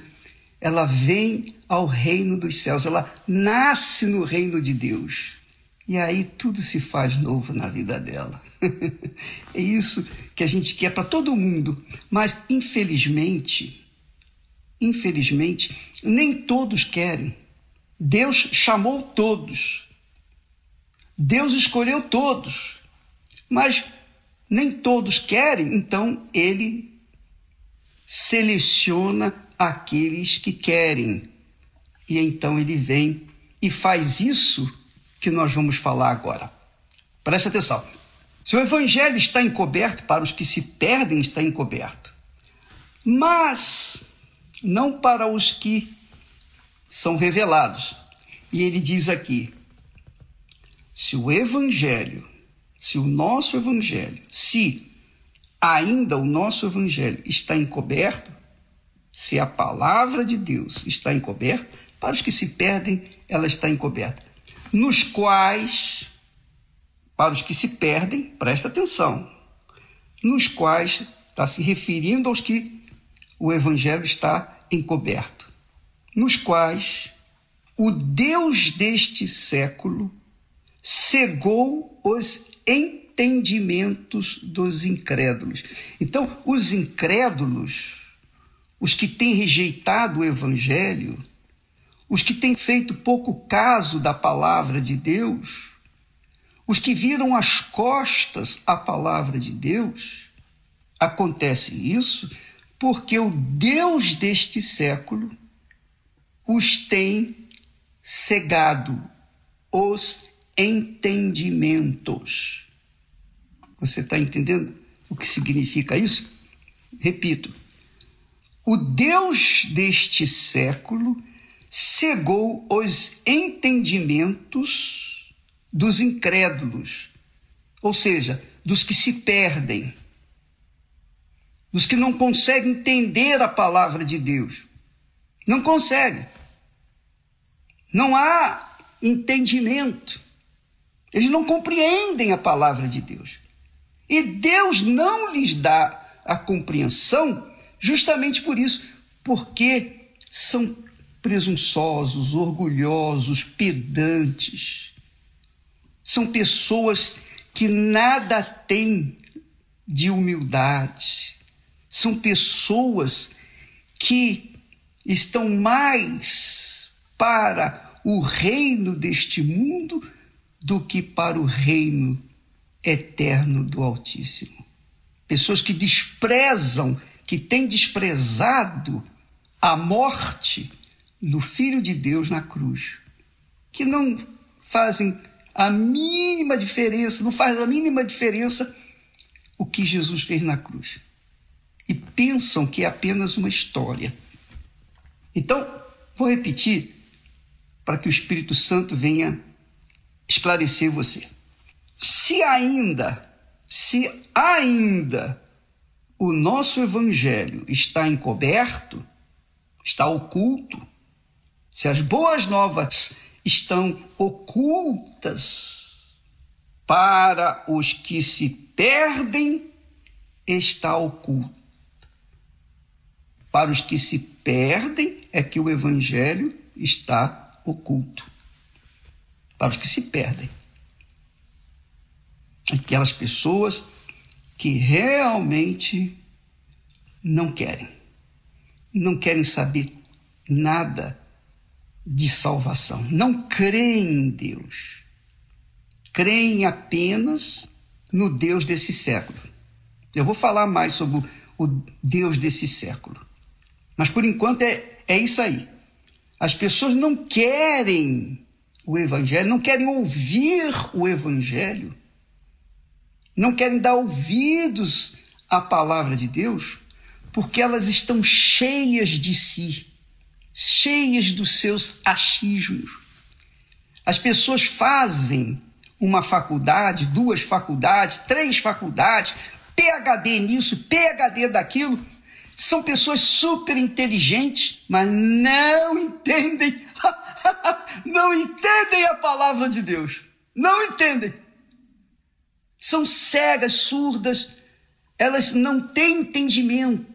T: ela vem ao reino dos céus, ela nasce no reino de Deus. E aí tudo se faz novo na vida dela. é isso que a gente quer para todo mundo, mas infelizmente, infelizmente, nem todos querem. Deus chamou todos. Deus escolheu todos. Mas nem todos querem, então ele seleciona aqueles que querem. E então ele vem e faz isso que nós vamos falar agora. Preste atenção. Se o evangelho está encoberto, para os que se perdem está encoberto. Mas não para os que são revelados. E ele diz aqui: se o evangelho, se o nosso evangelho, se ainda o nosso evangelho está encoberto, se a palavra de Deus está encoberta, para os que se perdem, ela está encoberta. Nos quais, para os que se perdem, presta atenção, nos quais está se referindo aos que o evangelho está encoberto nos quais o Deus deste século cegou os entendimentos dos incrédulos. Então, os incrédulos, os que têm rejeitado o evangelho, os que têm feito pouco caso da palavra de Deus, os que viram as costas à palavra de Deus, acontece isso porque o Deus deste século os tem cegado os entendimentos. Você está entendendo o que significa isso? Repito, o Deus deste século cegou os entendimentos dos incrédulos, ou seja, dos que se perdem, dos que não conseguem entender a palavra de Deus. Não conseguem. Não há entendimento. Eles não compreendem a palavra de Deus. E Deus não lhes dá a compreensão justamente por isso, porque são presunçosos, orgulhosos, pedantes. São pessoas que nada têm de humildade. São pessoas que estão mais para o reino deste mundo do que para o reino eterno do Altíssimo. Pessoas que desprezam, que têm desprezado a morte do Filho de Deus na cruz, que não fazem a mínima diferença, não faz a mínima diferença o que Jesus fez na cruz. E pensam que é apenas uma história. Então, vou repetir para que o Espírito Santo venha esclarecer você. Se ainda, se ainda o nosso evangelho está encoberto, está oculto, se as boas novas estão ocultas para os que se perdem, está oculto. Para os que se perdem é que o evangelho está oculto para os que se perdem. Aquelas pessoas que realmente não querem, não querem saber nada de salvação, não creem em Deus, creem apenas no Deus desse século. Eu vou falar mais sobre o Deus desse século, mas por enquanto é, é isso aí. As pessoas não querem o Evangelho, não querem ouvir o Evangelho, não querem dar ouvidos à palavra de Deus, porque elas estão cheias de si, cheias dos seus achismos. As pessoas fazem uma faculdade, duas faculdades, três faculdades, PhD nisso, PhD daquilo. São pessoas super inteligentes, mas não entendem não entendem a palavra de Deus. Não entendem. São cegas, surdas, elas não têm entendimento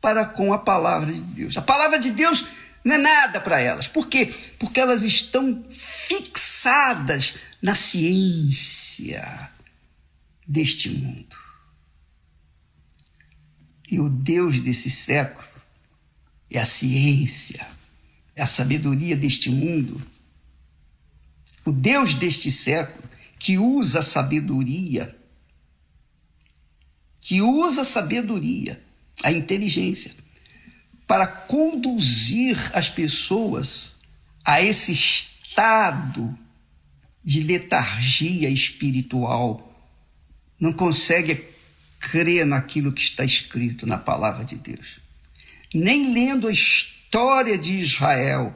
T: para com a palavra de Deus. A palavra de Deus não é nada para elas. Por quê? Porque elas estão fixadas na ciência deste mundo. E o Deus desse século é a ciência é a sabedoria deste mundo. O Deus deste século que usa a sabedoria, que usa a sabedoria, a inteligência, para conduzir as pessoas a esse estado de letargia espiritual. Não consegue crer naquilo que está escrito na palavra de Deus. Nem lendo a história de Israel,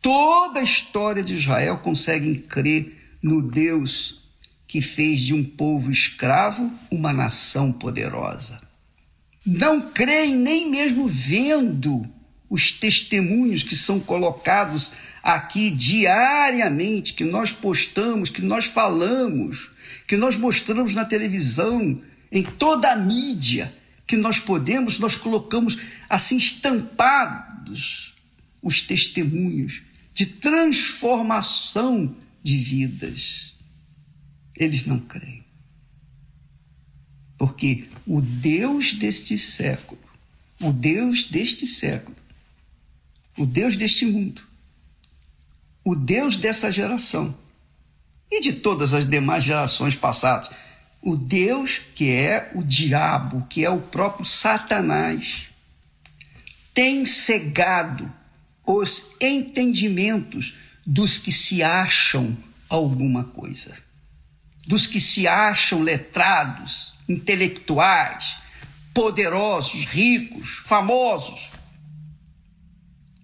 T: toda a história de Israel conseguem crer no Deus que fez de um povo escravo uma nação poderosa. Não creem nem mesmo vendo os testemunhos que são colocados aqui diariamente, que nós postamos, que nós falamos, que nós mostramos na televisão, em toda a mídia que nós podemos, nós colocamos assim estampados os testemunhos de transformação de vidas. Eles não creem. Porque o Deus deste século, o Deus deste século, o Deus deste mundo, o Deus dessa geração e de todas as demais gerações passadas, o Deus que é o diabo, que é o próprio Satanás, tem cegado os entendimentos dos que se acham alguma coisa, dos que se acham letrados, intelectuais, poderosos, ricos, famosos.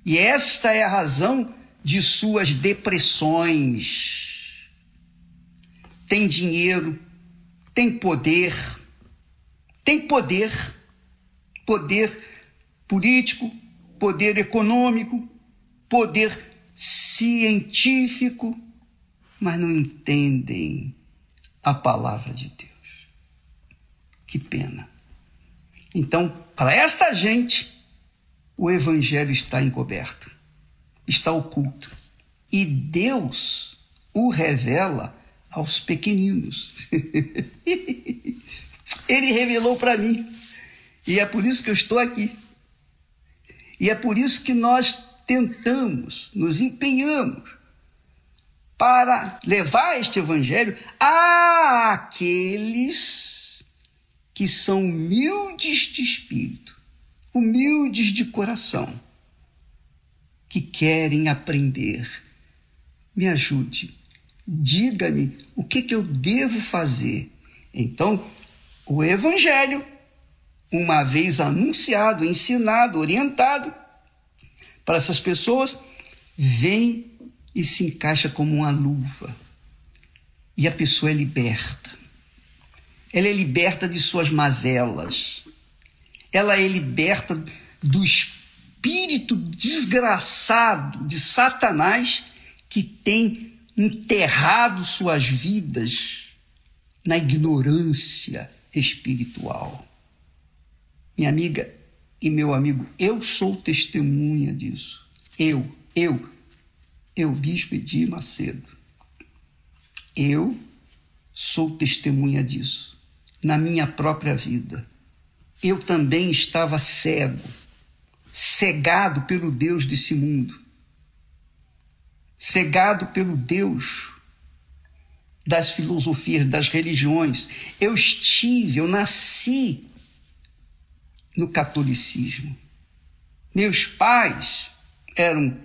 T: E esta é a razão de suas depressões. Tem dinheiro, tem poder, tem poder, poder político, poder econômico, poder científico, mas não entendem a palavra de Deus. Que pena. Então, para esta gente, o evangelho está encoberto, está oculto. E Deus o revela aos pequeninos. Ele revelou para mim. E é por isso que eu estou aqui. E é por isso que nós tentamos, nos empenhamos para levar este evangelho àqueles que são humildes de espírito, humildes de coração, que querem aprender. Me ajude, diga-me o que, que eu devo fazer. Então, o evangelho, uma vez anunciado, ensinado, orientado para essas pessoas, vem e se encaixa como uma luva. E a pessoa é liberta. Ela é liberta de suas mazelas. Ela é liberta do espírito desgraçado de Satanás que tem enterrado suas vidas na ignorância espiritual. Minha amiga e meu amigo, eu sou testemunha disso. Eu, eu, eu, Bispo Edir Macedo, eu sou testemunha disso, na minha própria vida. Eu também estava cego, cegado pelo Deus desse mundo, cegado pelo Deus das filosofias, das religiões. Eu estive, eu nasci no catolicismo. Meus pais eram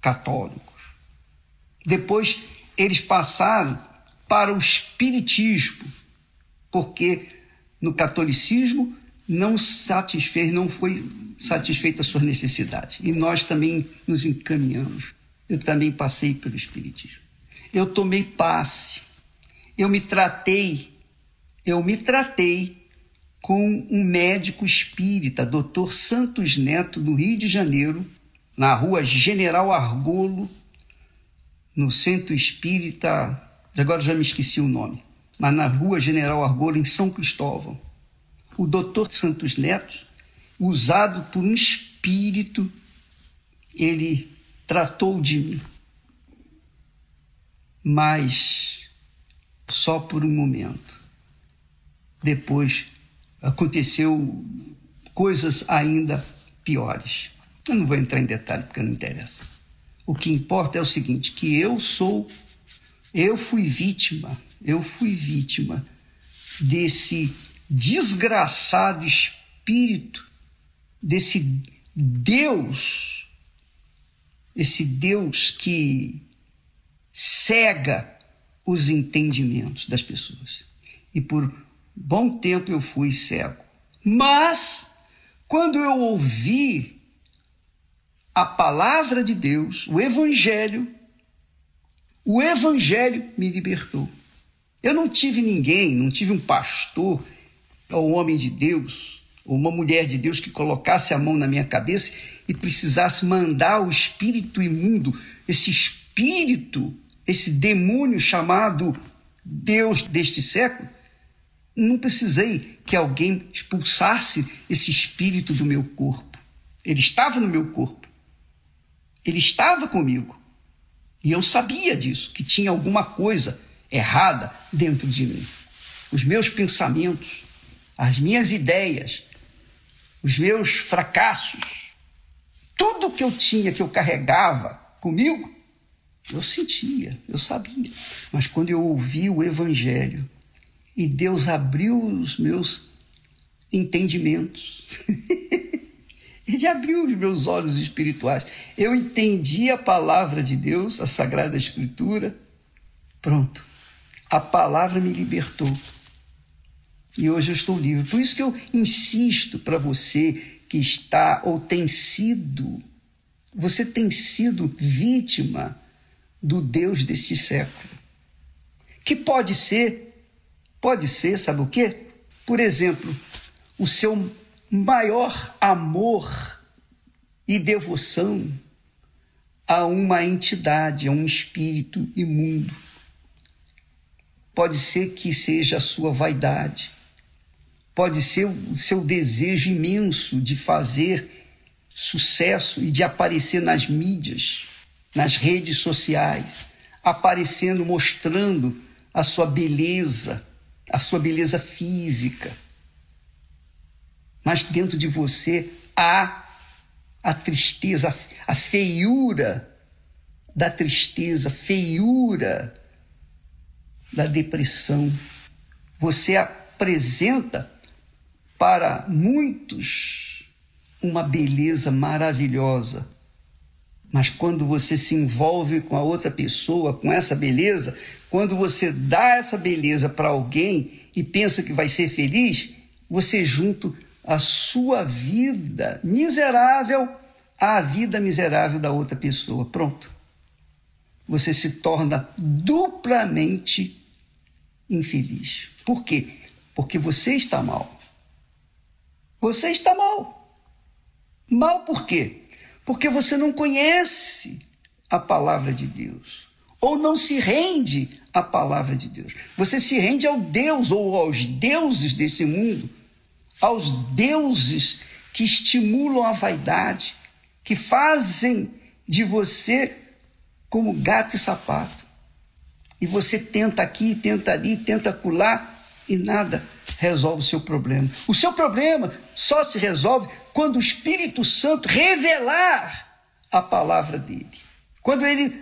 T: católicos. Depois eles passaram para o espiritismo, porque no catolicismo não satisfez, não foi satisfeita as suas necessidades. E nós também nos encaminhamos. Eu também passei pelo espiritismo. Eu tomei passe. Eu me tratei, eu me tratei com um médico espírita, Dr. Santos Neto, no Rio de Janeiro, na rua General Argolo, no Centro Espírita, agora já me esqueci o nome, mas na rua General Argolo, em São Cristóvão. O doutor Santos Neto, usado por um espírito, ele tratou de mim. Mas só por um momento. Depois aconteceu coisas ainda piores. Eu não vou entrar em detalhe porque não interessa. O que importa é o seguinte, que eu sou, eu fui vítima, eu fui vítima desse desgraçado espírito, desse Deus, esse Deus que cega os entendimentos das pessoas. E por bom tempo eu fui cego. Mas, quando eu ouvi a palavra de Deus, o Evangelho, o Evangelho me libertou. Eu não tive ninguém, não tive um pastor ou um homem de Deus, ou uma mulher de Deus que colocasse a mão na minha cabeça e precisasse mandar o espírito imundo, esse espírito, esse demônio chamado Deus deste século. Não precisei que alguém expulsasse esse espírito do meu corpo. Ele estava no meu corpo. Ele estava comigo. E eu sabia disso, que tinha alguma coisa errada dentro de mim. Os meus pensamentos, as minhas ideias, os meus fracassos, tudo que eu tinha, que eu carregava comigo, eu sentia, eu sabia. Mas quando eu ouvi o Evangelho e Deus abriu os meus entendimentos, Ele abriu os meus olhos espirituais. Eu entendi a palavra de Deus, a Sagrada Escritura. Pronto. A palavra me libertou. E hoje eu estou livre. Por isso que eu insisto para você que está ou tem sido, você tem sido vítima do Deus deste século. Que pode ser, pode ser, sabe o quê? Por exemplo, o seu maior amor e devoção a uma entidade, a um espírito imundo. Pode ser que seja a sua vaidade, pode ser o seu desejo imenso de fazer sucesso e de aparecer nas mídias, nas redes sociais, aparecendo, mostrando a sua beleza, a sua beleza física. Mas dentro de você há a tristeza, a feiura da tristeza, feiura da depressão. Você apresenta para muitos uma beleza maravilhosa. Mas quando você se envolve com a outra pessoa, com essa beleza, quando você dá essa beleza para alguém e pensa que vai ser feliz, você junto a sua vida miserável à vida miserável da outra pessoa. Pronto. Você se torna duplamente infeliz. Por quê? Porque você está mal. Você está mal. Mal por quê? Porque você não conhece a palavra de Deus. Ou não se rende à palavra de Deus. Você se rende ao Deus ou aos deuses desse mundo aos deuses que estimulam a vaidade, que fazem de você como gato e sapato. E você tenta aqui, tenta ali, tenta acolá e nada resolve o seu problema. O seu problema só se resolve quando o Espírito Santo revelar a palavra dele. Quando ele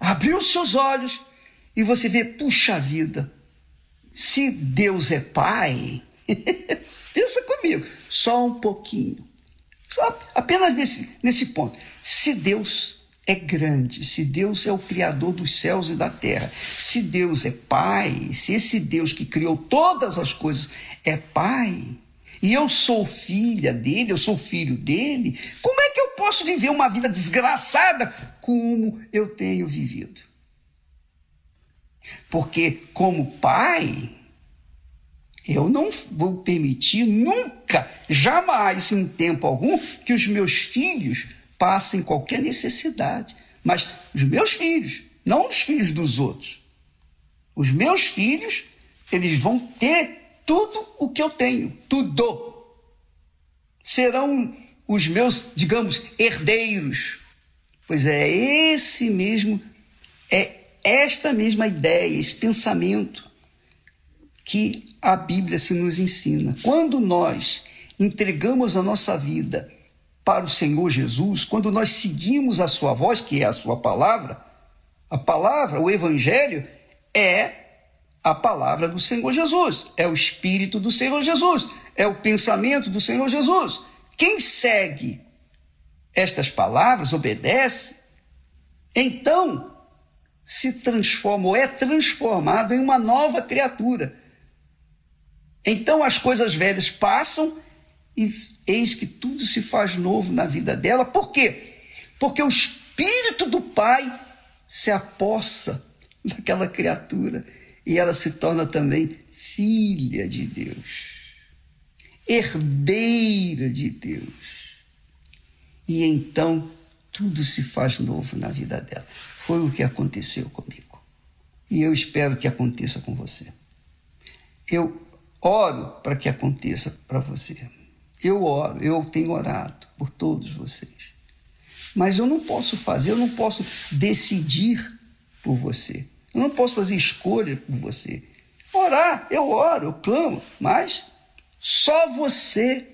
T: abrir os seus olhos e você vê, puxa vida, se Deus é Pai, Pensa comigo, só um pouquinho. Só apenas nesse, nesse ponto. Se Deus é grande, se Deus é o Criador dos céus e da terra, se Deus é Pai, se esse Deus que criou todas as coisas é Pai, e eu sou filha dele, eu sou filho dele, como é que eu posso viver uma vida desgraçada como eu tenho vivido? Porque, como pai, eu não vou permitir nunca, jamais, em tempo algum, que os meus filhos passem qualquer necessidade. Mas os meus filhos, não os filhos dos outros. Os meus filhos, eles vão ter tudo o que eu tenho, tudo. Serão os meus, digamos, herdeiros. Pois é esse mesmo, é esta mesma ideia, esse pensamento que a Bíblia se nos ensina. Quando nós entregamos a nossa vida para o Senhor Jesus, quando nós seguimos a sua voz, que é a sua palavra, a palavra, o evangelho é a palavra do Senhor Jesus, é o espírito do Senhor Jesus, é o pensamento do Senhor Jesus. Quem segue estas palavras, obedece, então se transforma ou é transformado em uma nova criatura então as coisas velhas passam e eis que tudo se faz novo na vida dela. Por quê? Porque o Espírito do Pai se apossa daquela criatura e ela se torna também filha de Deus, herdeira de Deus. E então tudo se faz novo na vida dela. Foi o que aconteceu comigo. E eu espero que aconteça com você. Eu oro para que aconteça para você. Eu oro, eu tenho orado por todos vocês. Mas eu não posso fazer, eu não posso decidir por você. Eu não posso fazer escolha por você. Orar, eu oro, eu clamo, mas só você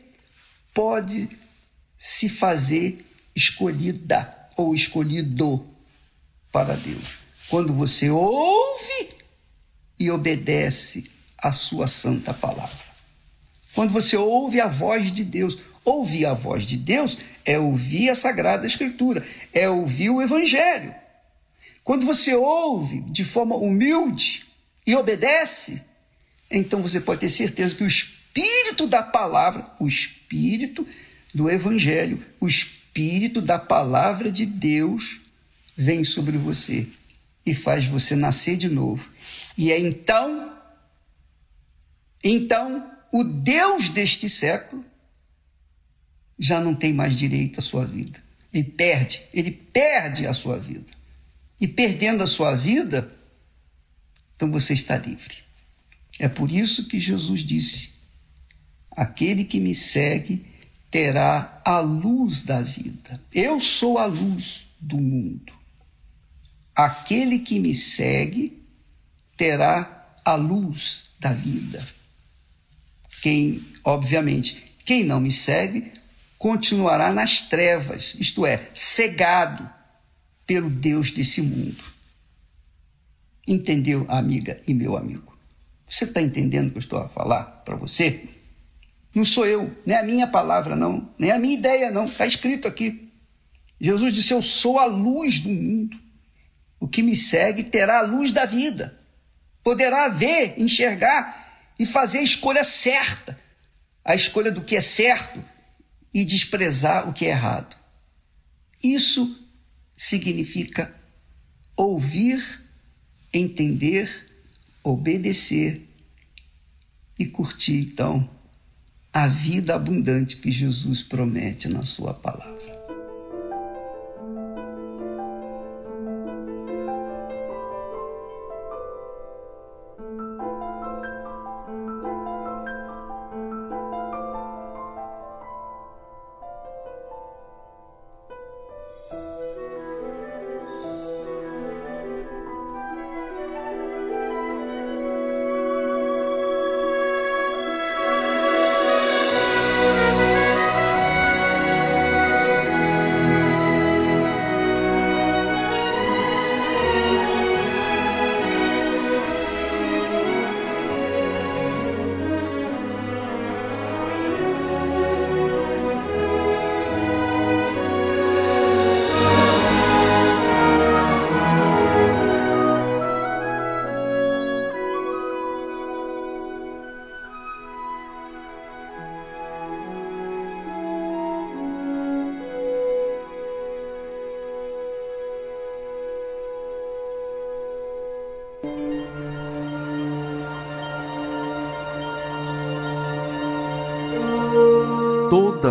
T: pode se fazer escolhida ou escolhido para Deus. Quando você ouve e obedece a sua santa palavra. Quando você ouve a voz de Deus, ouvir a voz de Deus é ouvir a Sagrada Escritura, é ouvir o Evangelho. Quando você ouve de forma humilde e obedece, então você pode ter certeza que o Espírito da palavra, o Espírito do Evangelho, o Espírito da palavra de Deus vem sobre você e faz você nascer de novo. E é então então o Deus deste século já não tem mais direito à sua vida. Ele perde, ele perde a sua vida. E perdendo a sua vida, então você está livre. É por isso que Jesus disse: Aquele que me segue terá a luz da vida. Eu sou a luz do mundo. Aquele que me segue terá a luz da vida. Quem, obviamente, quem não me segue continuará nas trevas, isto é, cegado pelo Deus desse mundo. Entendeu, amiga e meu amigo? Você está entendendo o que eu estou a falar para você? Não sou eu, nem a minha palavra, não, nem a minha ideia, não. Está escrito aqui. Jesus disse: Eu sou a luz do mundo. O que me segue terá a luz da vida. Poderá ver, enxergar e fazer a escolha certa. A escolha do que é certo e desprezar o que é errado. Isso significa ouvir, entender, obedecer e curtir, então, a vida abundante que Jesus promete na Sua palavra.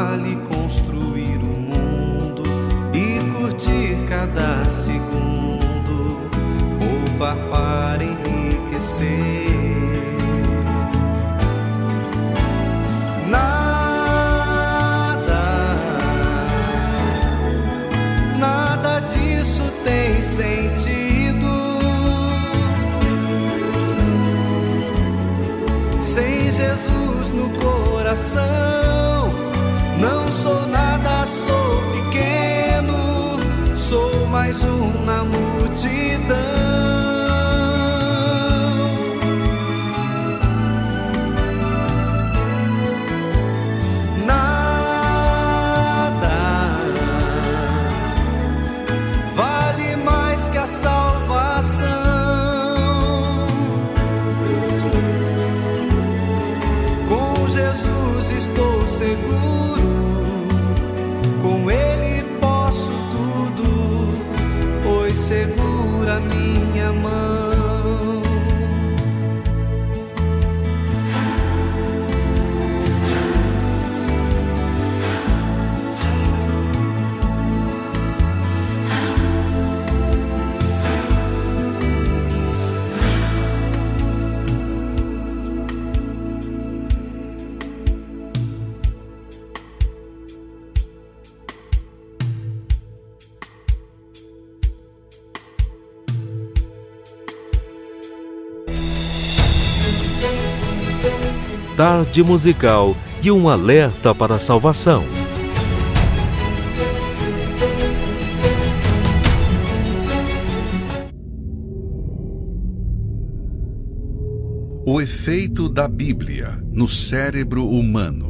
F: Vale construir o mundo e curtir cada segundo, poupar para enriquecer. Nada, nada disso tem sentido
U: sem Jesus no coração. Sou nada, sou pequeno, sou mais um na multidão.
A: Tarde musical e um alerta para a salvação.
V: O efeito da Bíblia no cérebro humano.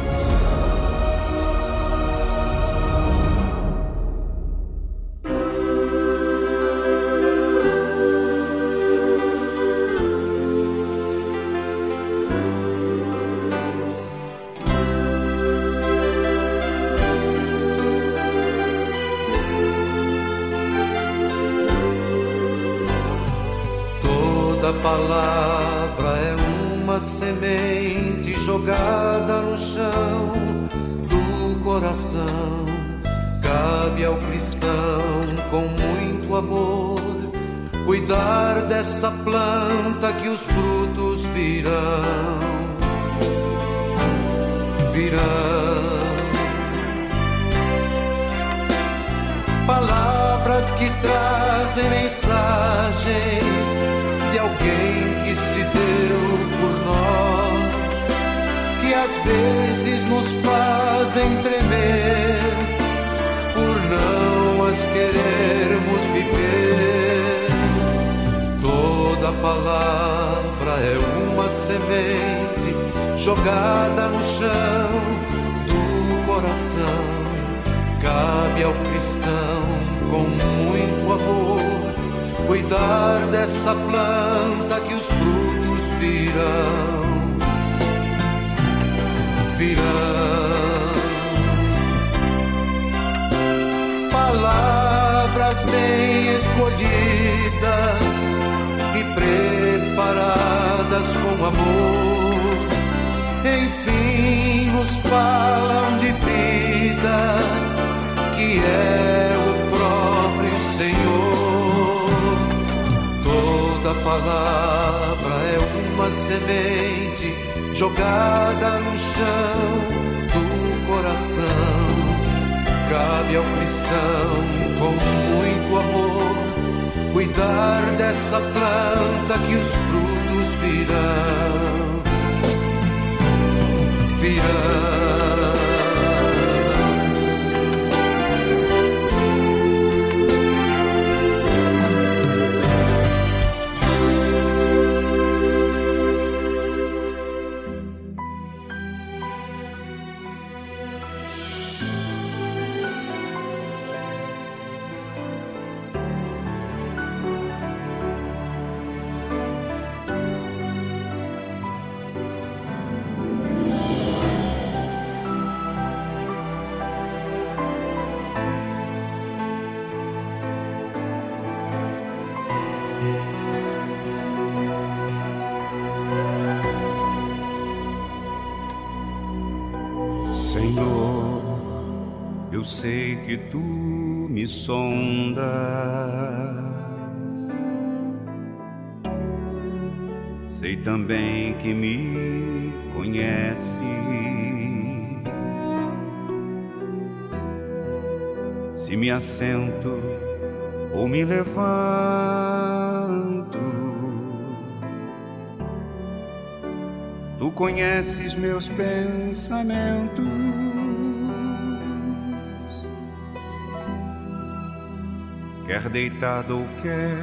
B: Deitado ou quer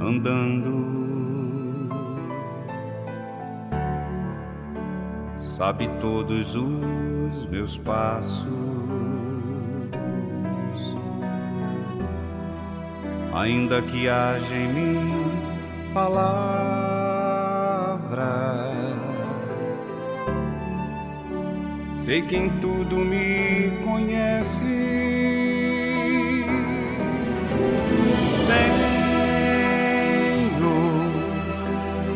B: andando. Sabe todos os meus passos. Ainda que haja em mim palavras
T: sei que em tudo me conhece.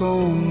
T: tu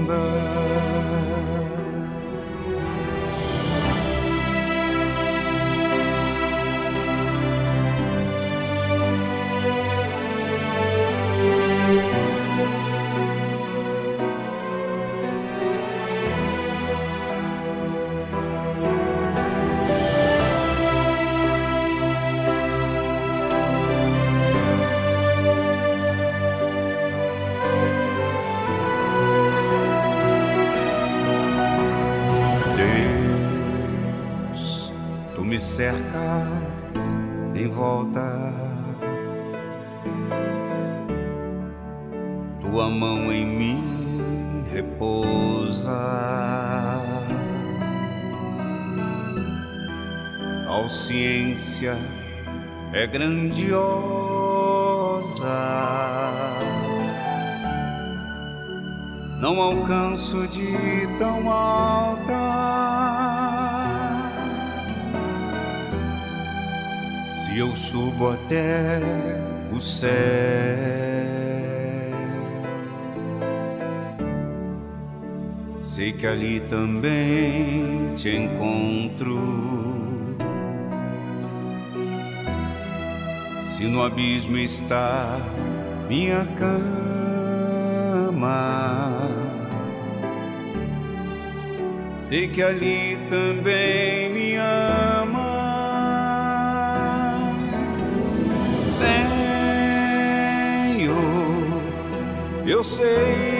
T: Tal ciência é grandiosa. Não alcanço de tão alta. Se eu subo até o céu, sei que ali também te encontro. Se no abismo está minha cama, sei que ali também me amas. Senhor, eu sei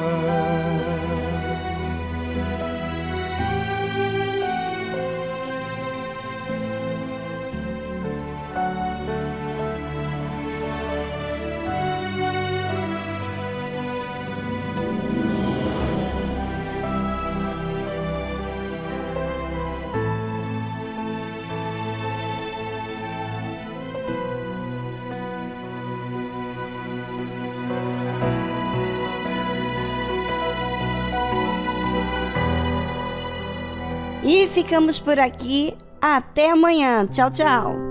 E: Ficamos por aqui. Até amanhã. Tchau, tchau.